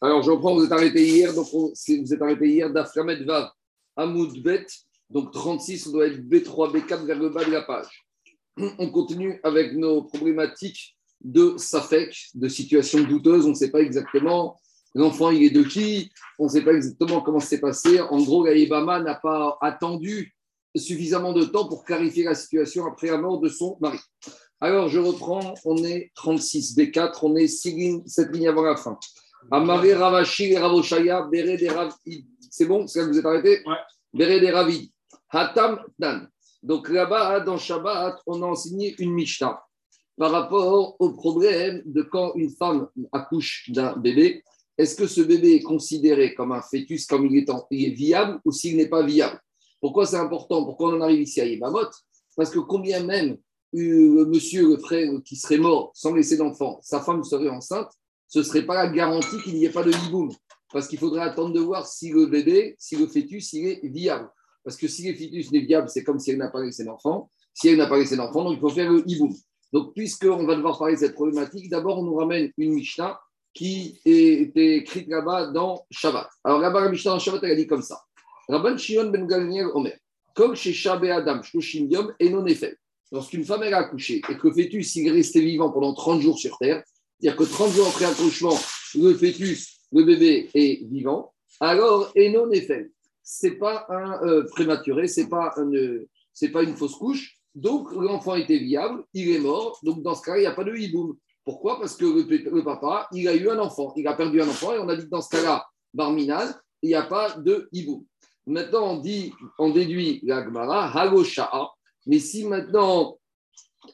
Alors, je reprends, vous êtes arrêté hier, donc vous êtes arrêté hier d'Aframet Vav, Hamoud Bet, donc 36, on doit être B3, B4 vers le bas de la page. On continue avec nos problématiques de Safek, de situations douteuses, on ne sait pas exactement l'enfant il est de qui, on ne sait pas exactement comment c'est passé. En gros, Gaïbama n'a pas attendu suffisamment de temps pour clarifier la situation après la mort de son mari. Alors, je reprends, on est 36, B4, on est 6 lignes, 7 lignes avant la fin. Amaré Ravashi et Ravoshaya, Béré des Ravid. C'est bon? C'est là que vous êtes arrêté Ouais. Béré des Ravid. Hatam Dan. Donc là-bas, dans Shabbat, on a enseigné une Mishnah par rapport au problème de quand une femme accouche d'un bébé. Est-ce que ce bébé est considéré comme un fœtus, comme il est, en- il est viable ou s'il n'est pas viable? Pourquoi c'est important? Pourquoi on en arrive ici à Yébamot Parce que combien même euh, le monsieur, le frère qui serait mort sans laisser d'enfant, sa femme serait enceinte, ce ne serait pas la garantie qu'il n'y ait pas de hiboum. Parce qu'il faudrait attendre de voir si le bébé, si le fœtus, il est viable. Parce que si le fœtus n'est viable, c'est comme si elle n'a pas laissé d'enfant. Si elle n'a pas laissé d'enfant, donc il faut faire le hiboum. Donc, puisqu'on va devoir parler de cette problématique, d'abord, on nous ramène une Mishnah qui était écrite là-bas dans Shabbat. Alors, là-bas, la Mishnah dans Shabbat, elle a dit comme ça. Rabban Shimon ben Gamliel Omer, comme chez Shabbat Adam, Shloshim Yom, et non. Lorsqu'une femme elle a accouché et que le fœtus il est resté vivant pendant 30 jours sur Terre, c'est-à-dire que 30 jours après accouchement, le fœtus, le bébé est vivant, alors, et non effet, c'est pas un euh, prématuré, c'est pas, un, euh, pas une fausse couche, donc l'enfant était viable, il est mort, donc dans ce cas-là, il n'y a pas de hiboum. Pourquoi? Parce que le, papa, il a eu un enfant, il a perdu un enfant, et on a dit que dans ce cas-là, barminal, il n'y a pas de hiboum. Maintenant, on dit, on déduit la Gemara, halosha'a, mais si maintenant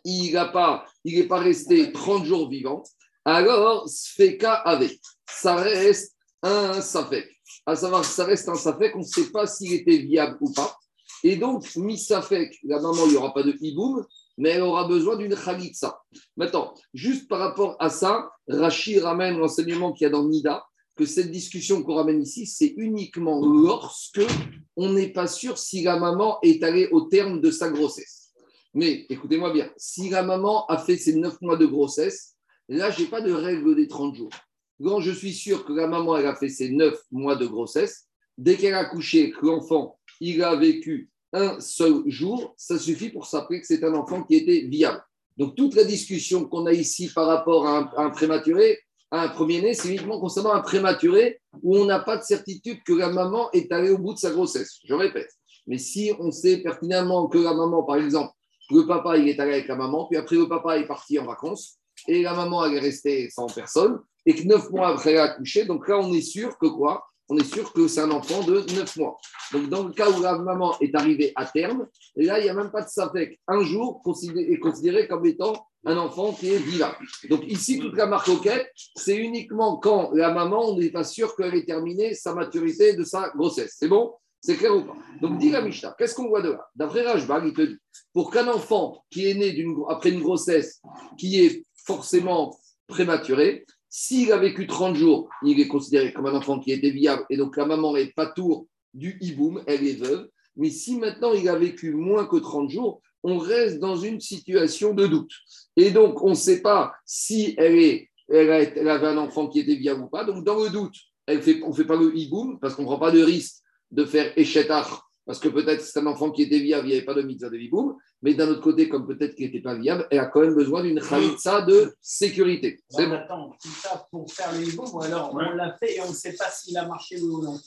il n'est pas, pas resté 30 jours vivant, alors sfeka avec. Ça reste un safek. À savoir, ça reste un safek, on ne sait pas s'il était viable ou pas. Et donc, mi safek, la maman, il n'y aura pas de hiboum, mais elle aura besoin d'une khalitsa. Maintenant, juste par rapport à ça, Rashi ramène l'enseignement qu'il y a dans Nida, que cette discussion qu'on ramène ici, c'est uniquement lorsque on n'est pas sûr si la maman est allée au terme de sa grossesse. Mais écoutez-moi bien, si la maman a fait ses 9 mois de grossesse, là, je n'ai pas de règle des 30 jours. Quand je suis sûr que la maman a fait ses 9 mois de grossesse, dès qu'elle a accouché, que l'enfant il a vécu un seul jour, ça suffit pour s'appeler que c'est un enfant qui était viable. Donc toute la discussion qu'on a ici par rapport à un, à un prématuré, à un premier-né, c'est uniquement concernant un prématuré où on n'a pas de certitude que la maman est allée au bout de sa grossesse. Je répète. Mais si on sait pertinemment que la maman, par exemple, le papa il est allé avec la maman, puis après le papa est parti en vacances, et la maman elle est restée sans personne, et que neuf mois après elle a accouché, donc là on est sûr que quoi? On est sûr que c'est un enfant de neuf mois. Donc dans le cas où la maman est arrivée à terme, et là il n'y a même pas de safek. Un jour est considéré comme étant un enfant qui est vivant. Donc ici, toute la auquel, c'est uniquement quand la maman, on n'est pas sûr qu'elle ait terminé sa maturité de sa grossesse. C'est bon? C'est clair ou pas? Donc dit la Mishnah, qu'est-ce qu'on voit de là? D'après Rajbag, il te dit, pour qu'un enfant qui est né d'une- après une grossesse qui est forcément prématurée, s'il a vécu 30 jours, il est considéré comme un enfant qui était viable et donc la maman est pas tour du hiboum, elle est veuve. Mais si maintenant il a vécu moins que 30 jours, on reste dans une situation de doute. Et donc on ne sait pas si elle, est, elle, avait un enfant qui était viable ou pas. Donc dans le doute, elle on ne fait pas le hiboum parce qu'on ne prend pas de risque de faire échetar parce que peut-être c'est un enfant qui était viable, il n'y avait pas de mitzvah de hiboum. Mais d'un autre côté, comme peut-être qu'il n'était pas viable, elle a quand même besoin d'une khalitsa de sécurité. C'est On bon. attend tout ça pour faire le hibou, ou alors on l'a fait et on ne sait pas s'il a marché ou non.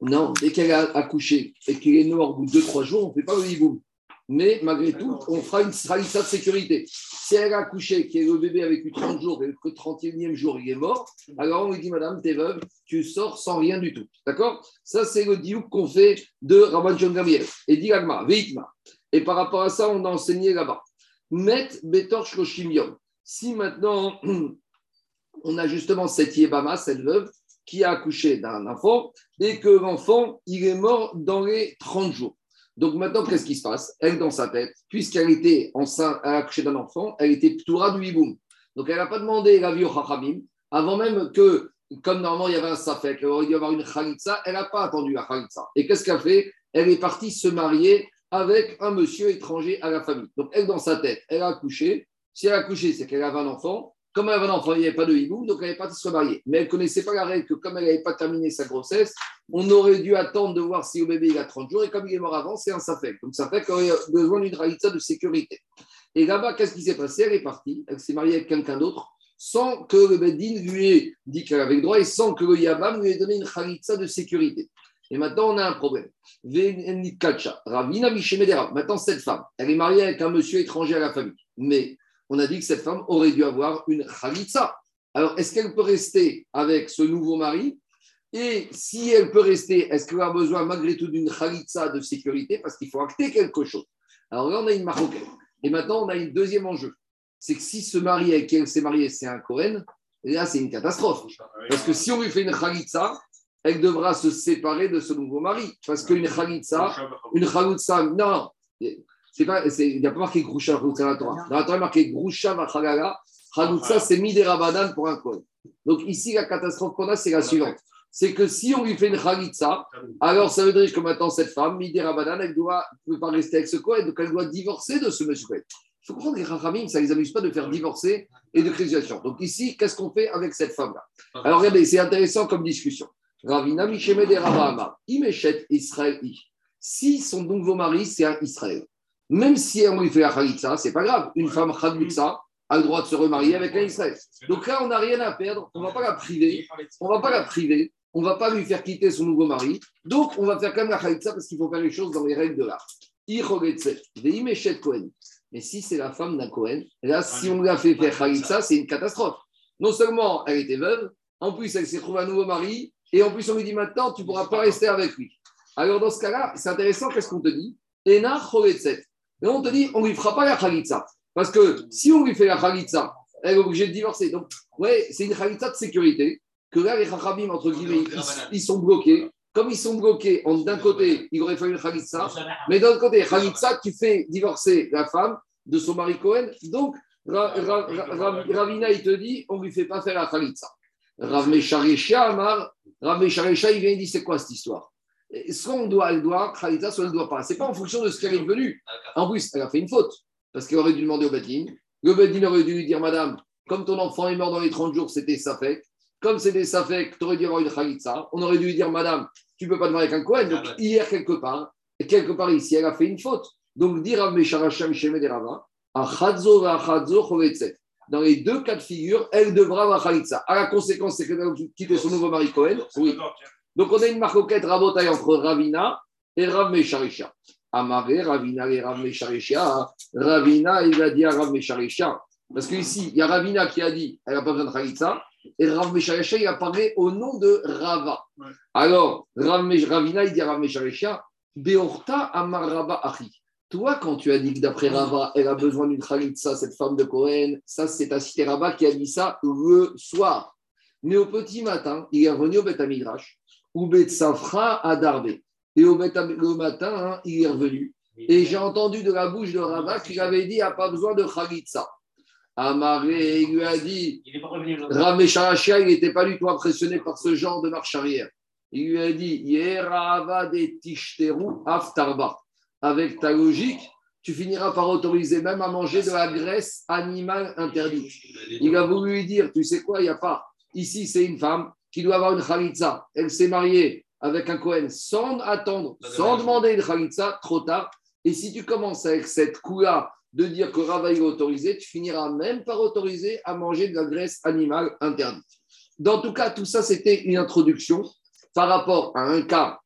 Non, dès qu'elle a accouché et qu'il est mort au bout de 2-3 jours, on ne fait pas le hiboum. Mais malgré tout, on fera une khalitsa de sécurité. Si elle a accouché, que le bébé a vécu 30 jours et que le 31e jour il est mort, alors on lui dit Madame, t'es veuve, tu sors sans rien du tout. D'accord? Ça, c'est le diouk qu'on fait de Rabban John Gabriel. Et dit Agma, Veitma. Et par rapport à ça, on a enseigné là-bas. Met Betor Shloshim Yom. Si maintenant, on a justement cette Yébama, cette veuve, qui a accouché d'un enfant et que l'enfant, il est mort dans les 30 jours. Donc maintenant, qu'est-ce qui se passe? Elle, dans sa tête, puisqu'elle était enceinte, elle a accouché d'un enfant, elle était ptoura du hiboum. Donc elle n'a pas demandé la vie au Chachamim, avant même que, comme normalement il y avait un safek, il y avoir une khalitsa, elle n'a pas attendu la khalitsa. Et qu'est-ce qu'elle a fait? Elle est partie se marier avec un monsieur étranger à la famille. Donc elle, dans sa tête, elle a accouché. Si elle a accouché, c'est qu'elle avait un enfant. Comme elle avait un enfant, il n'y avait pas de hibou, donc elle n'est pas se marier. Mais elle ne connaissait pas la règle que comme elle n'avait pas terminé sa grossesse, on aurait dû attendre de voir si le bébé il a 30 jours. Et comme il est mort avant, c'est un safek. Donc ça fait qu'on a besoin d'une réalité de sécurité. Et là-bas, qu'est-ce qui s'est passé? Elle est partie, elle s'est mariée avec quelqu'un d'autre, sans que le Bedin lui ait dit qu'elle avait le droit et sans que le Yabam lui ait donné une khalitsa de sécurité. Et maintenant, on a un problème. Maintenant, cette femme, elle est mariée avec un monsieur étranger à la famille. Mais on a dit que cette femme aurait dû avoir une khalitsa. Alors, est-ce qu'elle peut rester avec ce nouveau mari? Et si elle peut rester, est-ce qu'elle a besoin malgré tout d'une khalitsa de sécurité? Parce qu'il faut acter quelque chose. Alors là, on a une marocaine. Et maintenant, on a un deuxième enjeu. C'est que si ce mari avec qui elle s'est mariée, c'est un Cohen, là, c'est une catastrophe. Parce que si on lui fait une khalitsa, elle devra se séparer de ce nouveau mari. Parce qu'une khalitsa, une khalitsa, non, c'est pas, il n'y a pas marqué Grusha dans la Torah. Dans la Torah, il y a marqué. Khalitsa, c'est mis des pour un Kohen. Donc ici, la catastrophe qu'on a, c'est la suivante. C'est que si on lui fait une khalitsa, alors ça veut dire que maintenant, cette femme, Midi Rabadan, elle doit, ne peut pas rester avec ce Kohen, donc elle doit divorcer de ce monsieur Kohen. Il faut comprendre que les Rachamim, ça ne les amuse pas de faire divorcer et de créer Donc ici, qu'est-ce qu'on fait avec cette femme-là? Alors regardez, c'est intéressant comme discussion. Ravina Mishemede Ravama, Imeshet Israël. Si son nouveau mari, c'est un Israël, même si on lui fait la Khalitsa, c'est pas grave. Une femme Khalitsa a le droit de se remarier avec un Israël. Donc là, on n'a rien à perdre. On ne va pas la priver. On va pas la priver. On ne va pas lui faire quitter son nouveau mari. Donc, on va faire quand même la Khalitsa parce qu'il faut faire les choses dans les règles de l'art. Mais si c'est la femme d'un Cohen, là, si on lui a fait faire Khalitsa, c'est une catastrophe. Non seulement elle était veuve, en plus elle s'est trouvée un nouveau mari, et en plus, on lui dit maintenant, tu ne pourras pas rester avec lui. Alors, dans ce cas-là, c'est intéressant, qu'est-ce qu'on te dit? Ena Et on te dit, on ne lui fera pas la khalitsa. Parce que si on lui fait la khalitsa, elle est obligée de divorcer. Donc, ouais, c'est une khalitsa de sécurité que là, les chachabim, entre guillemets, ils, sont bloqués. Comme ils sont bloqués, d'un côté, il aurait fallu une khalitsa, mais d'un autre côté, khalitsa, tu fais divorcer la femme de son mari Cohen. Donc, Ravina, il te dit, on ne lui fait pas faire la khalitsa. Rav Amar, Rav il vient et dit c'est quoi cette histoire? Soit on doit, elle doit, Khalita, soit elle ne doit pas? Ce n'est pas en fonction de ce qu'elle est devenue. En plus, elle a fait une faute, parce qu'elle aurait dû demander au Bedin. Le Bedin aurait dû lui dire Madame, comme ton enfant est mort dans les 30 jours, c'était Safek. Comme c'était Safek, tu aurais dû avoir une Khalitsa. On aurait dû lui dire Madame, tu ne peux pas te marier avec un Kohen. Donc, hier, quelque part, et quelque part ici, elle a fait une faute. Donc, dire Rav Mesharacham Shemed Rava, Achadzo Achadzo Chovetzet dans les deux cas de figure, elle devra avoir Khalitsa. À la conséquence, c'est qu'elle a quitté son nouveau mari Cohen. Oui. Donc, on a une marcoquette rabotaille entre Ravina et Rav Mesharisha. Amaré, Ravina et Rav Mesharisha. Ravina, il a dit à Rav Mesharisha. Parce qu'ici, il y a Ravina qui a dit elle n'a pas besoin de Khalitsa. Et Rav Mesharisha, il a parlé au nom de Rava. Alors, Rav Ravina, il dit à Rav Mesharisha Beorta Amar Rava Achi. Toi, quand tu as dit que d'après Rava, elle a besoin d'une khalitsa, cette femme de Cohen, ça, c'est ta cité Rava qui a dit ça le soir. Mais au petit matin, il est revenu au Beth Amidrash, ou Beth Safra à Darbe. Et au le matin, hein, il est revenu. Et j'ai entendu de la bouche de Rava qu'il avait dit qu'il n'y a pas besoin de khalitsa. Amaré, il lui a dit, Ramé il n'était pas du tout impressionné par ce genre de marche arrière. Il lui a dit, Yerava de Tishteru Aftarba avec ta logique, tu finiras par autoriser même à manger de la graisse animale interdite. Il a voulu lui dire, tu sais quoi, il n'y a pas. Ici, c'est une femme qui doit avoir une khalitza. Elle s'est mariée avec un Cohen sans attendre, sans demander une khalitza, trop tard. Et si tu commences avec cette coula de dire que Rava est autorisé, tu finiras même par autoriser à manger de la graisse animale interdite. Dans tout cas, tout ça, c'était une introduction par rapport à un cas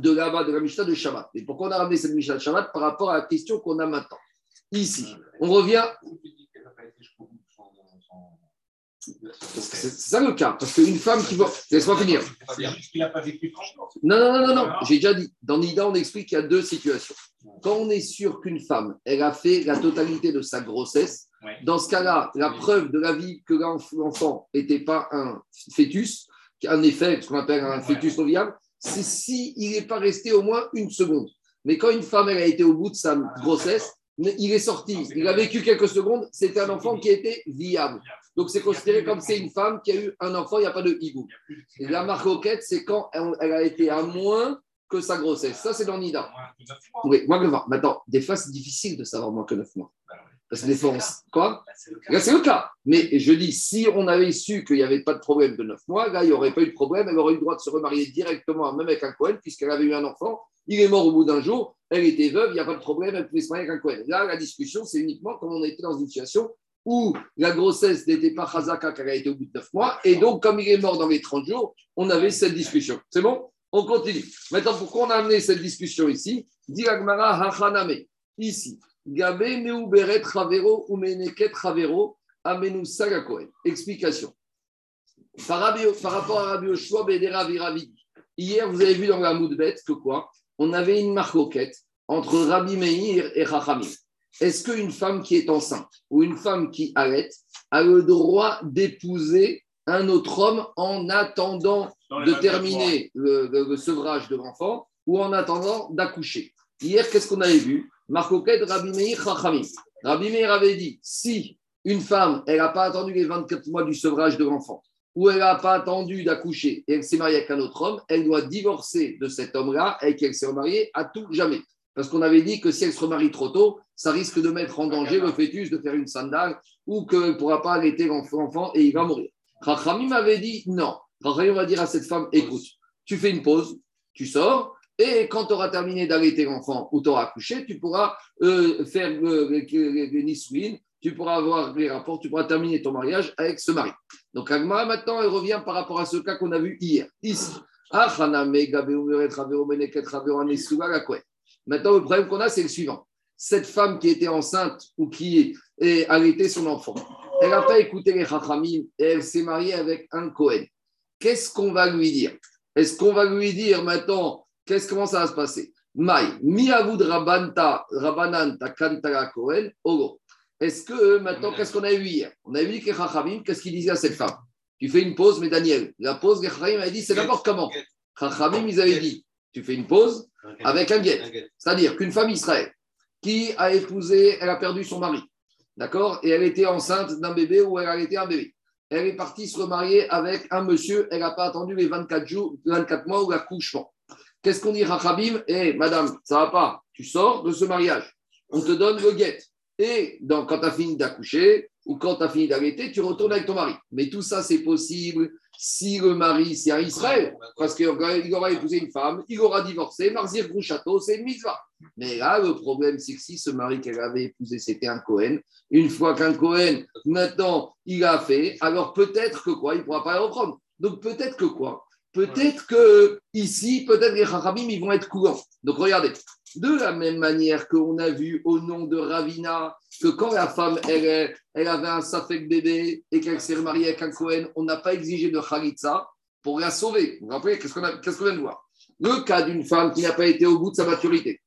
de là-bas, de la Mishnah de Shabbat. Et pourquoi on a ramené cette Mishnah de Shabbat par rapport à la question qu'on a maintenant Ici, on revient. C'est ça le cas, parce qu'une femme qui va. Laisse-moi finir. Non, non, non, non, non. j'ai déjà dit. Dans Nida, on explique qu'il y a deux situations. Quand on est sûr qu'une femme, elle a fait la totalité de sa grossesse, dans ce cas-là, la preuve de la vie que l'enfant n'était pas un fœtus, un effet, ce qu'on appelle un fœtus non viable, c'est s'il n'est pas resté au moins une seconde. Mais quand une femme elle a été au bout de sa grossesse, il est sorti, il a vécu quelques secondes, c'était un enfant qui était viable. Donc c'est considéré comme c'est une femme qui a eu un enfant, il n'y a pas de hibou. Et la marque roquette, c'est quand elle a été à moins que sa grossesse. Ça, c'est dans Nida. Oui, moi, Maintenant, des fois, c'est difficile de savoir moins que 9 mois. On- Quoi Là, c'est le cas. Mais je dis, si on avait su qu'il n'y avait pas de problème de 9 mois, là, il n'y aurait pas eu de problème. Elle aurait eu le droit de se remarier directement, même avec un Cohen, puisqu'elle avait eu un enfant. Il est mort au bout d'un jour. Elle était veuve, il n'y a pas de problème. Elle pouvait se marier avec un Cohen. Là, la discussion, c'est uniquement quand on était dans une situation où la grossesse n'était pas Chazaka, qu'elle a été au bout de 9 mois. Et donc, comme il est mort dans les 30 jours, on avait cette discussion. C'est bon? On continue. Maintenant, pourquoi on a amené cette discussion ici? Dit Agmara Hachaname. Ici. Gabe meuberet Ravero ou meneket Ravero amenu Sagakoen. Explication. Par, rapport à Rabbi Viravi. Hier, vous avez vu dans la Moudbet que quoi? On avait une marcoquette entre Rabbi Meir et Chachamim. Est-ce qu'une femme qui est enceinte ou une femme qui allait a le droit d'épouser un autre homme en attendant de 24 terminer le, le- le sevrage de l'enfant ou en attendant d'accoucher? Hier, qu'est-ce qu'on avait vu? Marcoquette, Rabbi Meir, Chachamim. Rabbi Meir avait dit si une femme, elle n'a pas attendu les 24 mois du sevrage de l'enfant ou elle n'a pas attendu d'accoucher et elle s'est mariée avec un autre homme, elle doit divorcer de cet homme-là et qu'elle s'est remariée à tout jamais. Parce qu'on avait dit que si elle se remarie trop tôt, ça risque de mettre en danger le fœtus, de faire une sandale ou qu'elle ne pourra pas allaiter l'enfant et il va mourir. Rachamim avait dit non. Rachamim va dire à cette femme écoute, tu fais une pause, tu sors, et quand tu auras terminé d'allaiter l'enfant ou tu auras accouché, tu pourras euh, faire euh, les, les, tu pourras avoir les rapports, tu pourras terminer ton mariage avec ce mari. Donc Agma, maintenant, elle revient par rapport à ce cas qu'on a vu hier. Ici. Maintenant, le problème qu'on a, c'est le suivant. Cette femme qui était enceinte ou qui est allaité son enfant, elle n'a pas écouté les Chachamim et elle s'est mariée avec un Cohen. Qu'est-ce qu'on va lui dire? Est-ce qu'on va lui dire maintenant, qu'est-ce, comment ça va se passer? Maï, miavud rabanta, rabananta, kantara Cohen, ogo. Est-ce que euh, maintenant, qu'est-ce qu'on a vu hier? On a vu que Chachamim, qu'est-ce qu'il disait à cette femme? Tu fais une pause, mais Daniel, la pause, Chachamim avaient dit, c'est n'importe comment? Chachamim, ils avaient dit, tu fais une pause avec un guet. C'est-à-dire qu'une femme Israël qui a épousé, elle a perdu son mari, d'accord? Et elle était enceinte d'un bébé ou elle a été un bébé. Elle est partie se remarier avec un monsieur, elle n'a pas attendu les 24 jours, 24 mois ou l'accouchement. Qu'est-ce qu'on dit, Rachabim Eh, madame, ça va pas, tu sors de ce mariage, on te donne le guet. Et donc, quand tu as fini d'accoucher ou quand tu as fini d'allaiter, tu retournes avec ton mari. Mais tout ça, c'est possible si le mari, c'est un Israël, parce qu'il aura épousé une femme, il aura divorcé, Marzir Grouchato, c'est une mitzvah. Mais là, le problème, c'est que si ce mari qu'elle avait épousé, c'était un Cohen, une fois qu'un Cohen, maintenant, il a fait, alors peut-être que quoi, il ne pourra pas le reprendre. Donc peut-être que quoi Peut-être que ici, peut-être les Chachamim, ils vont être courants. Donc regardez, de la même manière qu'on a vu au nom de Ravina, que quand la femme, elle, avait un Safek bébé et qu'elle s'est remariée avec un Cohen, on n'a pas exigé de Khalitsa pour la sauver. Vous vous rappelez, qu'est-ce qu'on vient de voir? Le cas d'une femme qui n'a pas été au bout de sa maturité,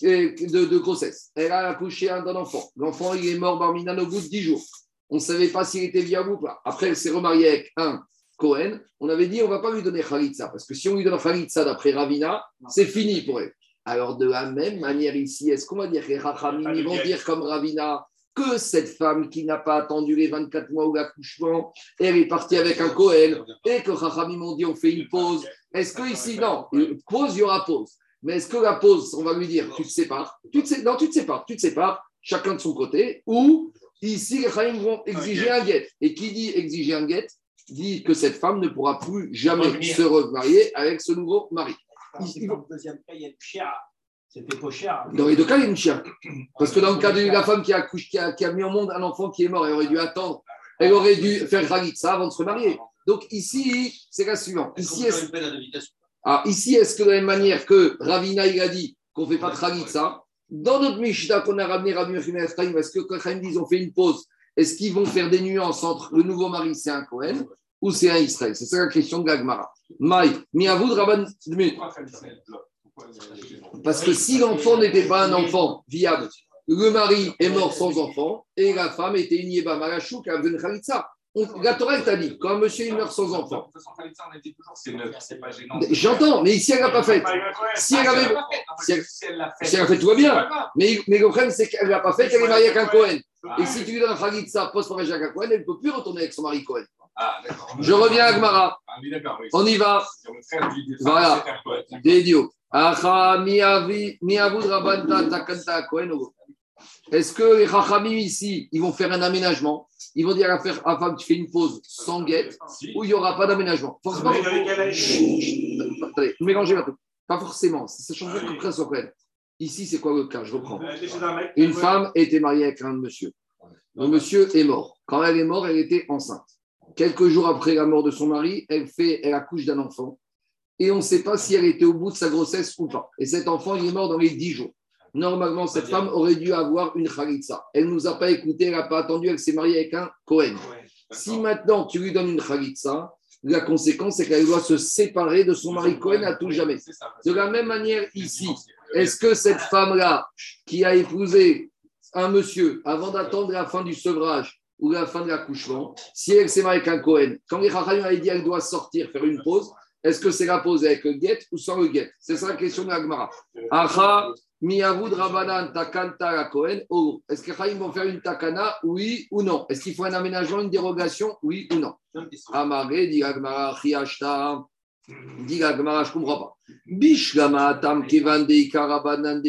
et de, de grossesse, elle a accouché un d'un enfant. L'enfant, il est mort Barminan au bout de 10 jours. On ne savait pas s'il était viable ou pas. Après, elle s'est remariée avec un Cohen. On avait dit, on ne va pas lui donner Khalitsa, parce que si on lui donne Khalitsa d'après Ravina, c'est fini pour elle. Alors, de la même manière ici, est-ce qu'on va dire que les Rachamim, ils vont dire comme Ravina que cette femme qui n'a pas attendu les 24 mois ou l'accouchement, elle est partie avec un Cohen, et que Rachamim ont dit on fait une pause. Est-ce que ici, non, pause, il y aura pause. Mais est-ce que la pause, on va lui dire tu te sépares? Tu te, sé- Non, tu te sépares, tu te sépares, chacun de son côté, ou ici, les Rachamim vont exiger un guet. Et qui dit exiger un guet? Dit que cette femme ne pourra plus jamais Revenir. se remarier avec ce nouveau mari. Que dans le deuxième cas, il y a une. C'était pas cher. Dans les deux cas, il y a une chienne. Parce que dans le cas de la femme qui a, accouché- qui, a, qui a mis au monde un enfant qui est mort, elle aurait dû attendre, elle aurait dû faire Khalitsa avant de se remarier. Donc ici, c'est la suivante. Ici, est-ce ah, ici, est-ce que de la même manière que Ravina il a dit qu'on ne fait pas de Khalitsa, dans notre Mishnah qu'on a ramené Rabbi Yochanan Ephraim, est-ce que quand Chaim dit on fait une pause, est-ce qu'ils vont faire des nuances entre le nouveau mari, c'est un Cohen, ou c'est un Israël? C'est ça la question de Gagmara. Maï, deux minutes. Parce que si l'enfant n'était pas un enfant viable, le mari est mort sans enfant et la femme était une Yeba Malachou qui avait une Khalitsa. La Torah elle t'a dit, quand un monsieur il meurt sans enfant, j'entends, mais ici elle n'a pas fait. Si elle avait- si elle- Si elle l'a fait. si elle a fait, tout va bien. Mais, mais le problème, c'est qu'elle ne l'a pas fait, qu'elle est mariée avec un Cohen. Ah, Et si tu lui donnes un Khalitsa post-mariage un Cohen, elle ne peut plus retourner avec son mari Cohen. Ah. Je reviens à Gmara. Ah, oui. On y va. Voilà. Des idiots. Est-ce que les Chachamim ici, ils vont faire un aménagement? Ils vont dire à la femme, tu fais une pause sans guette ou il n'y aura pas d'aménagement Forcément. Attendez, mélangez ma Pas forcément. Ça change de sur Ici, c'est quoi le cas? Je reprends. Une femme était mariée avec un monsieur. Le monsieur est mort. Quand elle est morte, elle était enceinte. Quelques jours après la mort de son mari, elle, fait, elle accouche d'un enfant. Et on ne sait pas si elle était au bout de sa grossesse ou pas. Et cet enfant, il est mort dans les 10 jours. Normalement, cette femme aurait dû avoir une khalitsa. Elle ne nous a pas écouté, elle n'a pas attendu, elle s'est mariée avec un Cohen. Si maintenant tu lui donnes une khalitsa, la conséquence, c'est qu'elle doit se séparer de son mari Cohen à tout jamais. De la même manière, ici, est-ce que cette femme-là, qui a épousé un monsieur avant d'attendre la fin du sevrage ou la fin de l'accouchement, si elle s'est mariée avec un Cohen, quand les Rahayim a dit qu'elle doit sortir, faire une pause, est-ce que c'est la pause avec le guet ou sans le guet? C'est ça la question de l'Agmara. Acha, miavoud rabanan takanta la Cohen, oh. Est-ce que les vont faire une takana, oui ou non? Est-ce qu'il faut un aménagement, une dérogation, oui ou non? Amaré, dit l'Agmara, Dit l'Agmara, je ne comprends pas. Bishlama tam kevan karabanan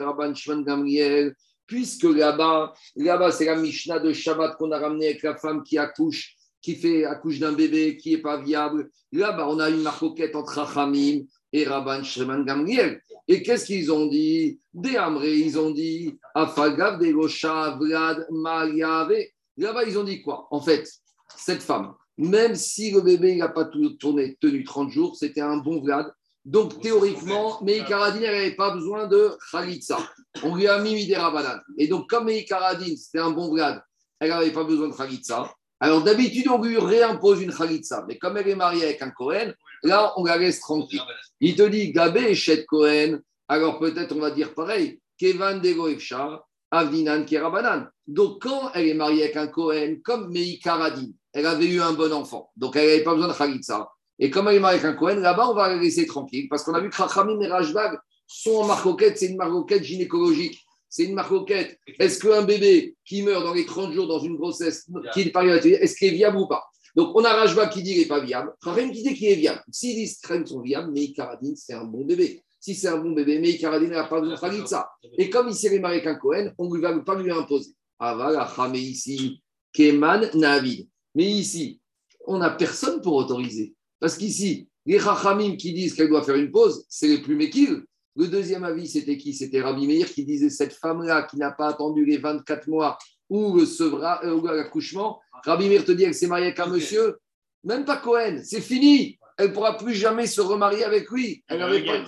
rabban shman gamriel. Puisque là-bas, là-bas, c'est la Mishnah de Shabbat qu'on a ramené avec la femme qui accouche qui fait accouche d'un bébé qui n'est pas viable. Là-bas, on a une marcoquette entre Rachamim et Rabban Shreman Gamriel. Et qu'est-ce qu'ils ont dit? Des Amré, ils ont dit Afagav, Degosha, Vlad, Mariave. Là-bas, ils ont dit quoi? En fait, cette femme, même si le bébé n'a pas tourné, tenu 30 jours, c'était un bon Vlad. Donc, théoriquement, Meikaradine n'avait pas besoin de Khalitsa. On lui a mis des Rabanan. Et donc, comme Meikaradine, c'était un bon Vlad, elle n'avait pas besoin de Khalitsa. Alors d'habitude, on lui réimpose une khalitsa, mais comme elle est mariée avec un Cohen, là, on la laisse tranquille. Il te dit Gabé Chet Cohen, alors peut-être on va dire pareil, Kevan Degoefchar, Avinan Kerabanan. Donc quand elle est mariée avec un Cohen, comme Mei Karadin, elle avait eu un bon enfant, donc elle n'avait pas besoin de khalitsa. Et comme elle est mariée avec un Cohen, là-bas, on va la laisser tranquille, parce qu'on a vu que Rachamim et Rajbag sont en marcoquette, c'est une marcoquette gynécologique c'est une marcoquette. Est-ce qu'un bébé qui meurt dans les 30 jours dans une grossesse, qui est est-ce qu'il est viable ou pas? Donc, on a Rajba qui dit qu'il n'est pas viable, Rahim qui dit qu'il est viable. Si les crèmes sont viables, mais Karadine, c'est un bon bébé. Si c'est un bon bébé, mais Karadine n'a pas besoin de ça. Et comme il s'est marié avec un Cohen, on ne va pas lui imposer. Avala, mais ici, Keman, Navid. Mais ici, on n'a personne pour autoriser. Parce qu'ici, les Chachamim qui disent qu'elle doit faire une pause, c'est les plus méquilles. Le deuxième avis, c'était qui? C'était Rabbi Meir qui disait cette femme-là qui n'a pas attendu les 24 mois ou le euh, ou l'accouchement. Rabbi Meir te dit qu'elle s'est mariée avec un monsieur, même pas Cohen, c'est fini. Elle ne pourra plus jamais se remarier avec lui. Elle n'avait pas.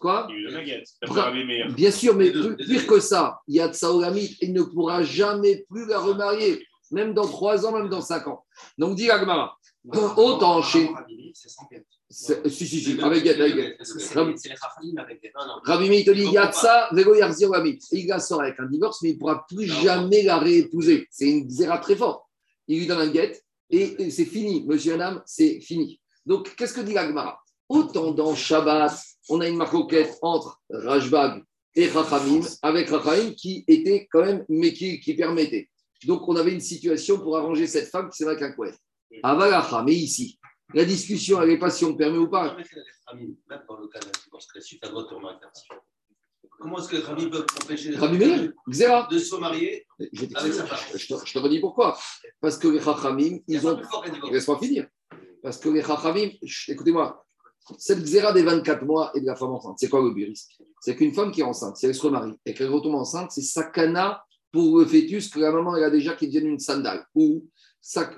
Quoi? Bien sûr, mais pire que ça, il y a Tsaolamit, il ne pourra jamais plus la remarier, même dans 3 ans, même dans 5 ans. Donc, dit Agmara, autant chez. Si, si, si, avec. C'est les avec. Rabbi Meir te dit Yatsa, Vego Yarzir Rabbi. Il la sort avec un divorce, mais il ne pourra plus jamais la réépouser. C'est une zéra très forte. Il lui donne un Get et c'est fini. Monsieur Anam, c'est fini. Donc, qu'est-ce que dit l'Agmara? Autant dans Shabbat, on a une marcoquette entre Rajbag et Rachamim, avec Rachamim qui était quand même, mais qui, qui permettait. Donc, on avait une situation pour arranger cette femme qui s'est avec un couette. Avalacha, mais ici, la discussion, elle n'est pas si on permet ou pas. Même dans le cas d'un divorce classique, tu as droit de Comment est-ce que Rami peut empêcher les de se marier je, avec sa femme je, te, je te redis pourquoi. Parce que les Chachamim, ils ont. Laisse-moi finir. Parce que les Chachamim, écoutez-moi, cette Xéra des 24 mois et de la femme enceinte, c'est quoi le risque? C'est qu'une femme qui est enceinte, si elle se remarie et qu'elle retombe enceinte, c'est sakana pour le fœtus que la maman elle a déjà qui devienne une sandale. Ou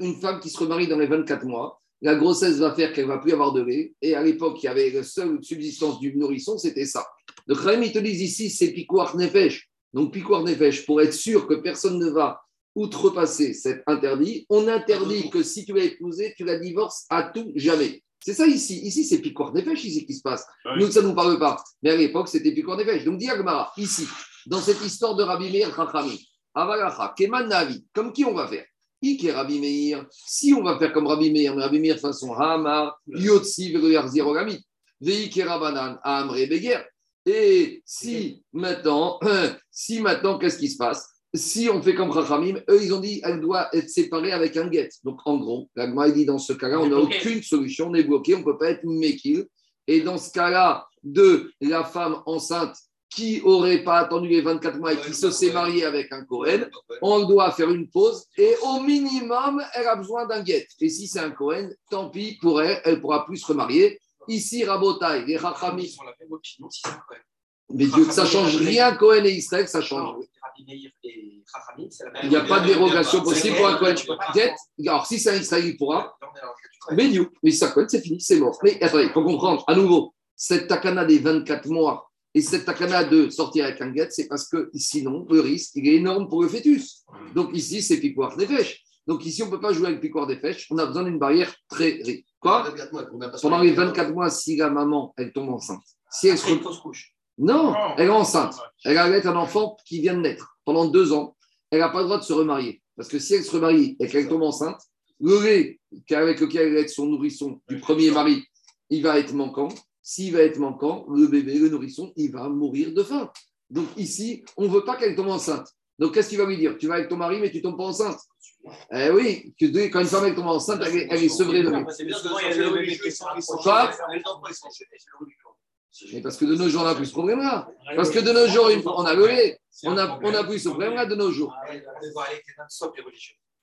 une femme qui se remarie dans les 24 mois, la grossesse va faire qu'elle ne va plus avoir de lait. Et à l'époque, il y avait la seule subsistance du nourrisson, c'était ça. Le Khaim, ils te disent ici, c'est piquoir nefesh. Donc, piquoir nefesh, pour être sûr que personne ne va outrepasser cet interdit, on interdit que si tu l'as épousée, tu la divorces à tout jamais. C'est ça ici. Ici, c'est piquoir nefesh ici qui se passe. Nous, ça ne nous parle pas. Mais à l'époque, c'était piquoir nefesh. Donc, Diagmara, ici, dans cette histoire de Rabbi Meir Chachami, Avalacha, Keman Navi, comme qui on va faire? Ike Rabbi Meir, si on va faire comme Rabbi Meir, mais Rabbi Meir façon Hama, Yotsi, Vegoyarzirogamit, Veike Rabanan, Amre Beger. Et si maintenant, si maintenant, qu'est-ce qui se passe? Si on fait comme Rachamim, eux, ils ont dit elle doit être séparée avec un guet. Donc en gros, la dit dans ce cas-là, on n'a aucune solution, on est bloqué, on ne peut pas être Mekil. Et dans ce cas-là, de la femme enceinte qui n'aurait pas attendu les 24 mois et qui se s'est marié avec un Cohen, on doit faire une pause et au minimum, elle a besoin d'un guet. Et si c'est un Cohen, tant pis pour elle, elle pourra plus se remarier. Ici, Rabotai, les Rachamim, mais Dieu, ça change rien, Cohen et Israël, ça change. Il n'y a pas de dérogation possible pour un Cohen. Alors si c'est un Israël, il pourra. Mais Dieu, mais ça Cohen, c'est fini, c'est mort. Mais attendez, il faut comprendre, à nouveau, cette takana des 24 mois et cette takana de sortir avec un guet, c'est parce que sinon, le risque, il est énorme pour le fœtus. Donc ici, c'est piquoir des fèches. Donc ici, on ne peut pas jouer avec piquoir des fèches, on a besoin d'une barrière très riche. Quoi Pendant les 24 mois, si la maman, elle tombe enceinte, si elle se couche. Non, elle est enceinte. Elle allait un enfant qui vient de naître pendant deux ans. Elle n'a pas le droit de se remarier. Parce que si elle se remarie et qu'elle tombe enceinte, le lait avec lequel elle va être son nourrisson du premier mari, il va être manquant. S'il va être manquant, le bébé, le nourrisson, il va mourir de faim. Donc ici, on ne veut pas qu'elle tombe enceinte. Donc qu'est-ce qu'il va lui dire? Tu vas avec ton mari, mais tu tombes pas enceinte. Eh oui, que quand une femme elle tombe enceinte, elle est, elle est sevrée de Mais parce que de nos jours, on n'a plus ce problème-là. Parce que de nos jours, on a le lait. On a, on a plus ce problème-là de nos jours.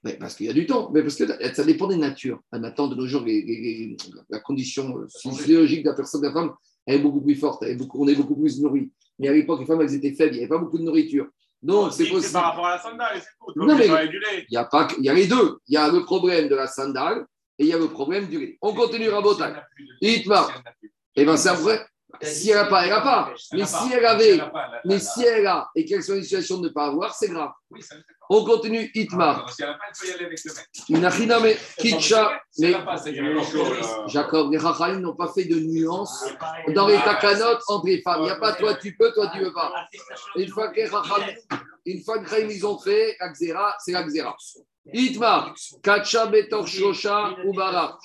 Mais parce qu'il y a du temps, mais parce que ça dépend des natures. Maintenant, de nos jours, les- la condition physiologique de la personne, de la femme, elle est beaucoup plus forte, elle est beaucoup- on est beaucoup plus nourri. Mais à l'époque, les femmes, elles étaient faibles, il n'y avait pas beaucoup de nourriture. Donc, c'est possible. par rapport à la sandale, c'est tout. Non, mais-. Il y a, pas, que- il y a les deux. Il y a le problème de la sandale et il y a le problème du lait. On continue à botter. Itmar. Eh bien, c'est vrai. Si elle n'a pas, elle n'a pas. Mais si elle avait, mais si elle a et qu'elle soit dans une situation de ne pas avoir, c'est grave. Ne. On continue. Itmar. Si elle n'a pas, elle peut y aller avec le mec. Une achiname, kitcha. Mais risque. Jacob, les Rachaïm n'ont pas fait de nuance dans les takanotes entre les femmes. Il n'y a pas toi tu peux, toi tu veux pas. Une fois que les Rachamim, une fois que les Rachamim, ils ont fait c'est la. Itmar, kacha betor ubara.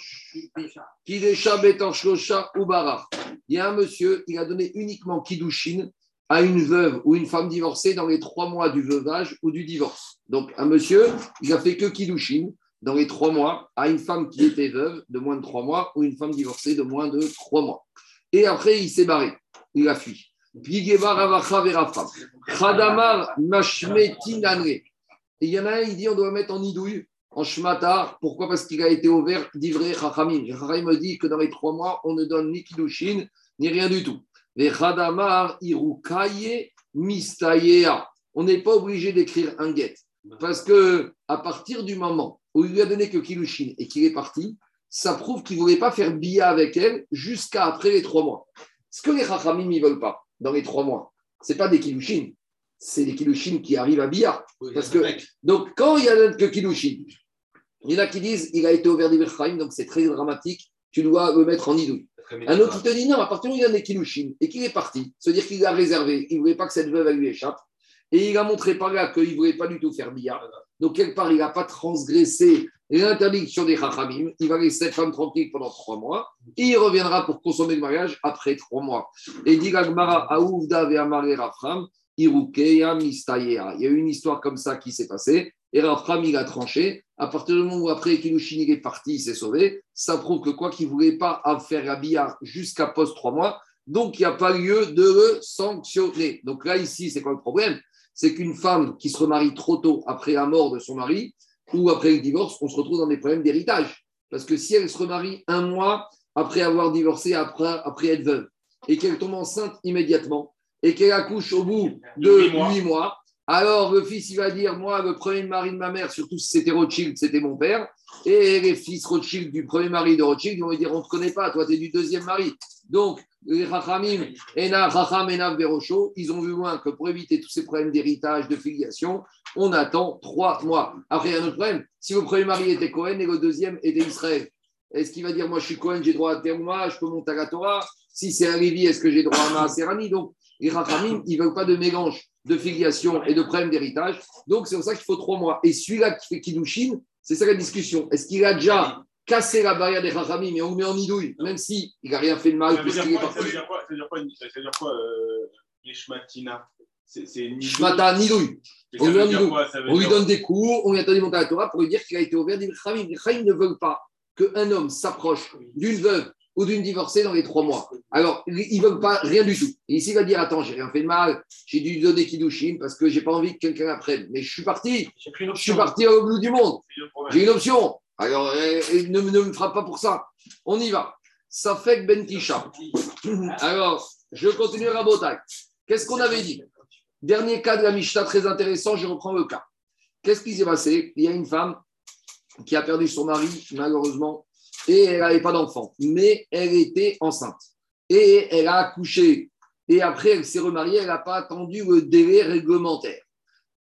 Kidesha betor shlosha ubara. Il y a un monsieur, il a donné uniquement kiddushin à une veuve ou une femme divorcée dans les trois mois du veuvage ou du divorce. Donc, un monsieur, il a fait que kiddushin dans les trois mois à une femme qui était veuve de moins de trois mois ou une femme divorcée de moins de trois mois. Et après, il s'est barré. Il a fui. Ravacha verafam. Khadamar mashmetinanre. Et il y en a un, il dit on doit mettre en idouille, en shmata. Pourquoi? Parce qu'il a été ouvert d'ivré chachamim. Chachamim me dit que dans les trois mois, on ne donne ni kiddushin, ni rien du tout. Les khadamar irukaye mistayea. On n'est pas obligé d'écrire un get. Parce que à partir du moment où il lui a donné que kiddushin et qu'il est parti, ça prouve qu'il ne voulait pas faire bia avec elle jusqu'à après les trois mois. Ce que les chachamim ne veulent pas dans les trois mois, ce n'est pas des kiddushin, c'est des kiddushin qui arrivent à. Parce que, donc, quand il y a que Kiddushin, il y en a qui disent il a été ouvert d'Iverchaim, donc c'est très dramatique, tu dois le mettre en idouille. Un autre qui te dit non, à partir du moment où il y a des Kiddushin et qu'il est parti, c'est-à-dire qu'il a réservé, il ne voulait pas que cette veuve elle lui échappe, et il a montré par là qu'il ne voulait pas du tout faire billard. Donc, quelque part, il n'a pas transgressé l'interdiction des Chachamim. Il va laisser cette femme tranquille pendant trois mois. Et il reviendra pour consommer le mariage après trois mois. Et dit Gagmara, Aouvda ve'amare Rafram, Il y a eu une histoire comme ça qui s'est passée. Et Rafram, il a tranché. À partir du moment où après Kilushin il est parti, il s'est sauvé, ça prouve que quoi qu'il ne voulait pas faire la billard jusqu'à post trois mois, donc il n'y a pas lieu de le sanctionner. Donc là, ici, c'est quoi le problème? C'est qu'une femme qui se remarie trop tôt après la mort de son mari ou après le divorce, on se retrouve dans des problèmes d'héritage. Parce que si elle se remarie un mois après avoir divorcé, après, après être veuve, et qu'elle tombe enceinte immédiatement, et qu'elle accouche au bout de Huit mois. alors le fils, il va dire, moi, le premier mari de ma mère, surtout si c'était Rothschild, c'était mon père, et les fils Rothschild du premier mari de Rothschild, ils vont lui dire, on ne te connaît pas, toi, tu es du deuxième mari. Donc, les Rachamim, Ena, Racham, Enav, Berocho, ils ont vu loin que pour éviter tous ces problèmes d'héritage, de filiation, on attend trois mois. Après, il y a un autre problème. Si le premier mari était Cohen et le deuxième était Israël, est-ce qu'il va dire, moi, je suis Cohen, j'ai droit à Teruma, je peux monter à la Torah? Si c'est un Lévi, est-ce que j'ai droit à Maaserani Donc, les Rachamim, ils ne veulent pas de mélange de filiation et de problème d'héritage. Donc, c'est pour ça qu'il faut trois mois. Et celui-là qui fait Kiddushin, c'est ça la discussion. Est-ce qu'il a déjà cassé la barrière des Rachamim et on le met en idouille, même s'il n'a rien fait de mal, Ça veut dire quoi Ça parti veut dire quoi Ça veut dire quoi Ça veut dire quoi euh, Yeshmatina C'est Shmata, Nidouille. On lui veut donne dire du- quoi Ça veut On lui donne des cours, on lui interdit de monter à la Torah pour lui dire qu'il a été ouvert des. Les ne veulent pas qu'un homme s'approche d'une veuve ou d'une divorcée dans les trois mois. Alors, ils ne veulent pas rien du tout. Et ici, il va dire Attends, j'ai rien fait de mal, j'ai dû donner Kiddushin parce que j'ai pas envie que quelqu'un apprenne. Mais je suis parti, je suis parti au bout du monde. J'ai une option. Alors, ne, ne me frappe pas pour ça. On y va. Ça fait que Ben Tisha. Alors, je continue à Rabotai. Qu'est-ce qu'on avait dit? Dernier cas de la Mishnah, très intéressant, je reprends le cas. Qu'est-ce qui s'est passé? Il y a une femme qui a perdu son mari, malheureusement, et elle n'avait pas d'enfant, mais elle était enceinte. Et elle a accouché. Et après, elle s'est remariée, elle n'a pas attendu le délai réglementaire.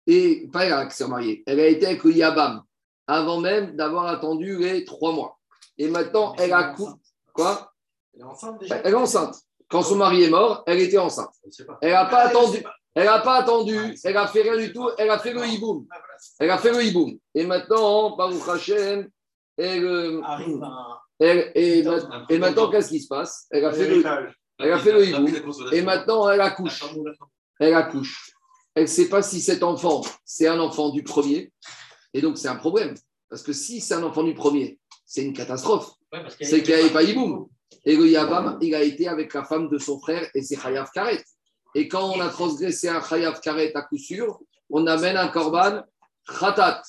Et pas elle qui s'est remariée, elle a été avec le Yabam avant même d'avoir attendu les trois mois. Et maintenant, elle a cou- Quoi? Elle est enceinte déjà Elle est enceinte. Quand son mari est mort, elle était enceinte. Pas. Elle n'a pas Ah, je attendu. pas. Elle n'a pas attendu, elle a fait rien du tout, elle a fait le hiboum. Ah. Elle a fait le hiboum. Et maintenant, Baruch Hashem, elle, euh, Arrive un. elle- et, ma- et maintenant, qu'est-ce qui se passe? Elle a, fait le, elle a fait le hiboum. Et maintenant, elle accouche. Elle accouche. Elle ne sait pas si cet enfant, c'est un enfant du premier. Et donc, c'est un problème. Parce que si c'est un enfant du premier, c'est une catastrophe. Ouais, C'est est- qu'il n'y avait pas hiboum. Et le Yabam, il a été avec la femme de son frère et c'est Chayav Karet. Et quand on a transgressé un Chayav Karet à coup sûr, on amène un Korban Khatat.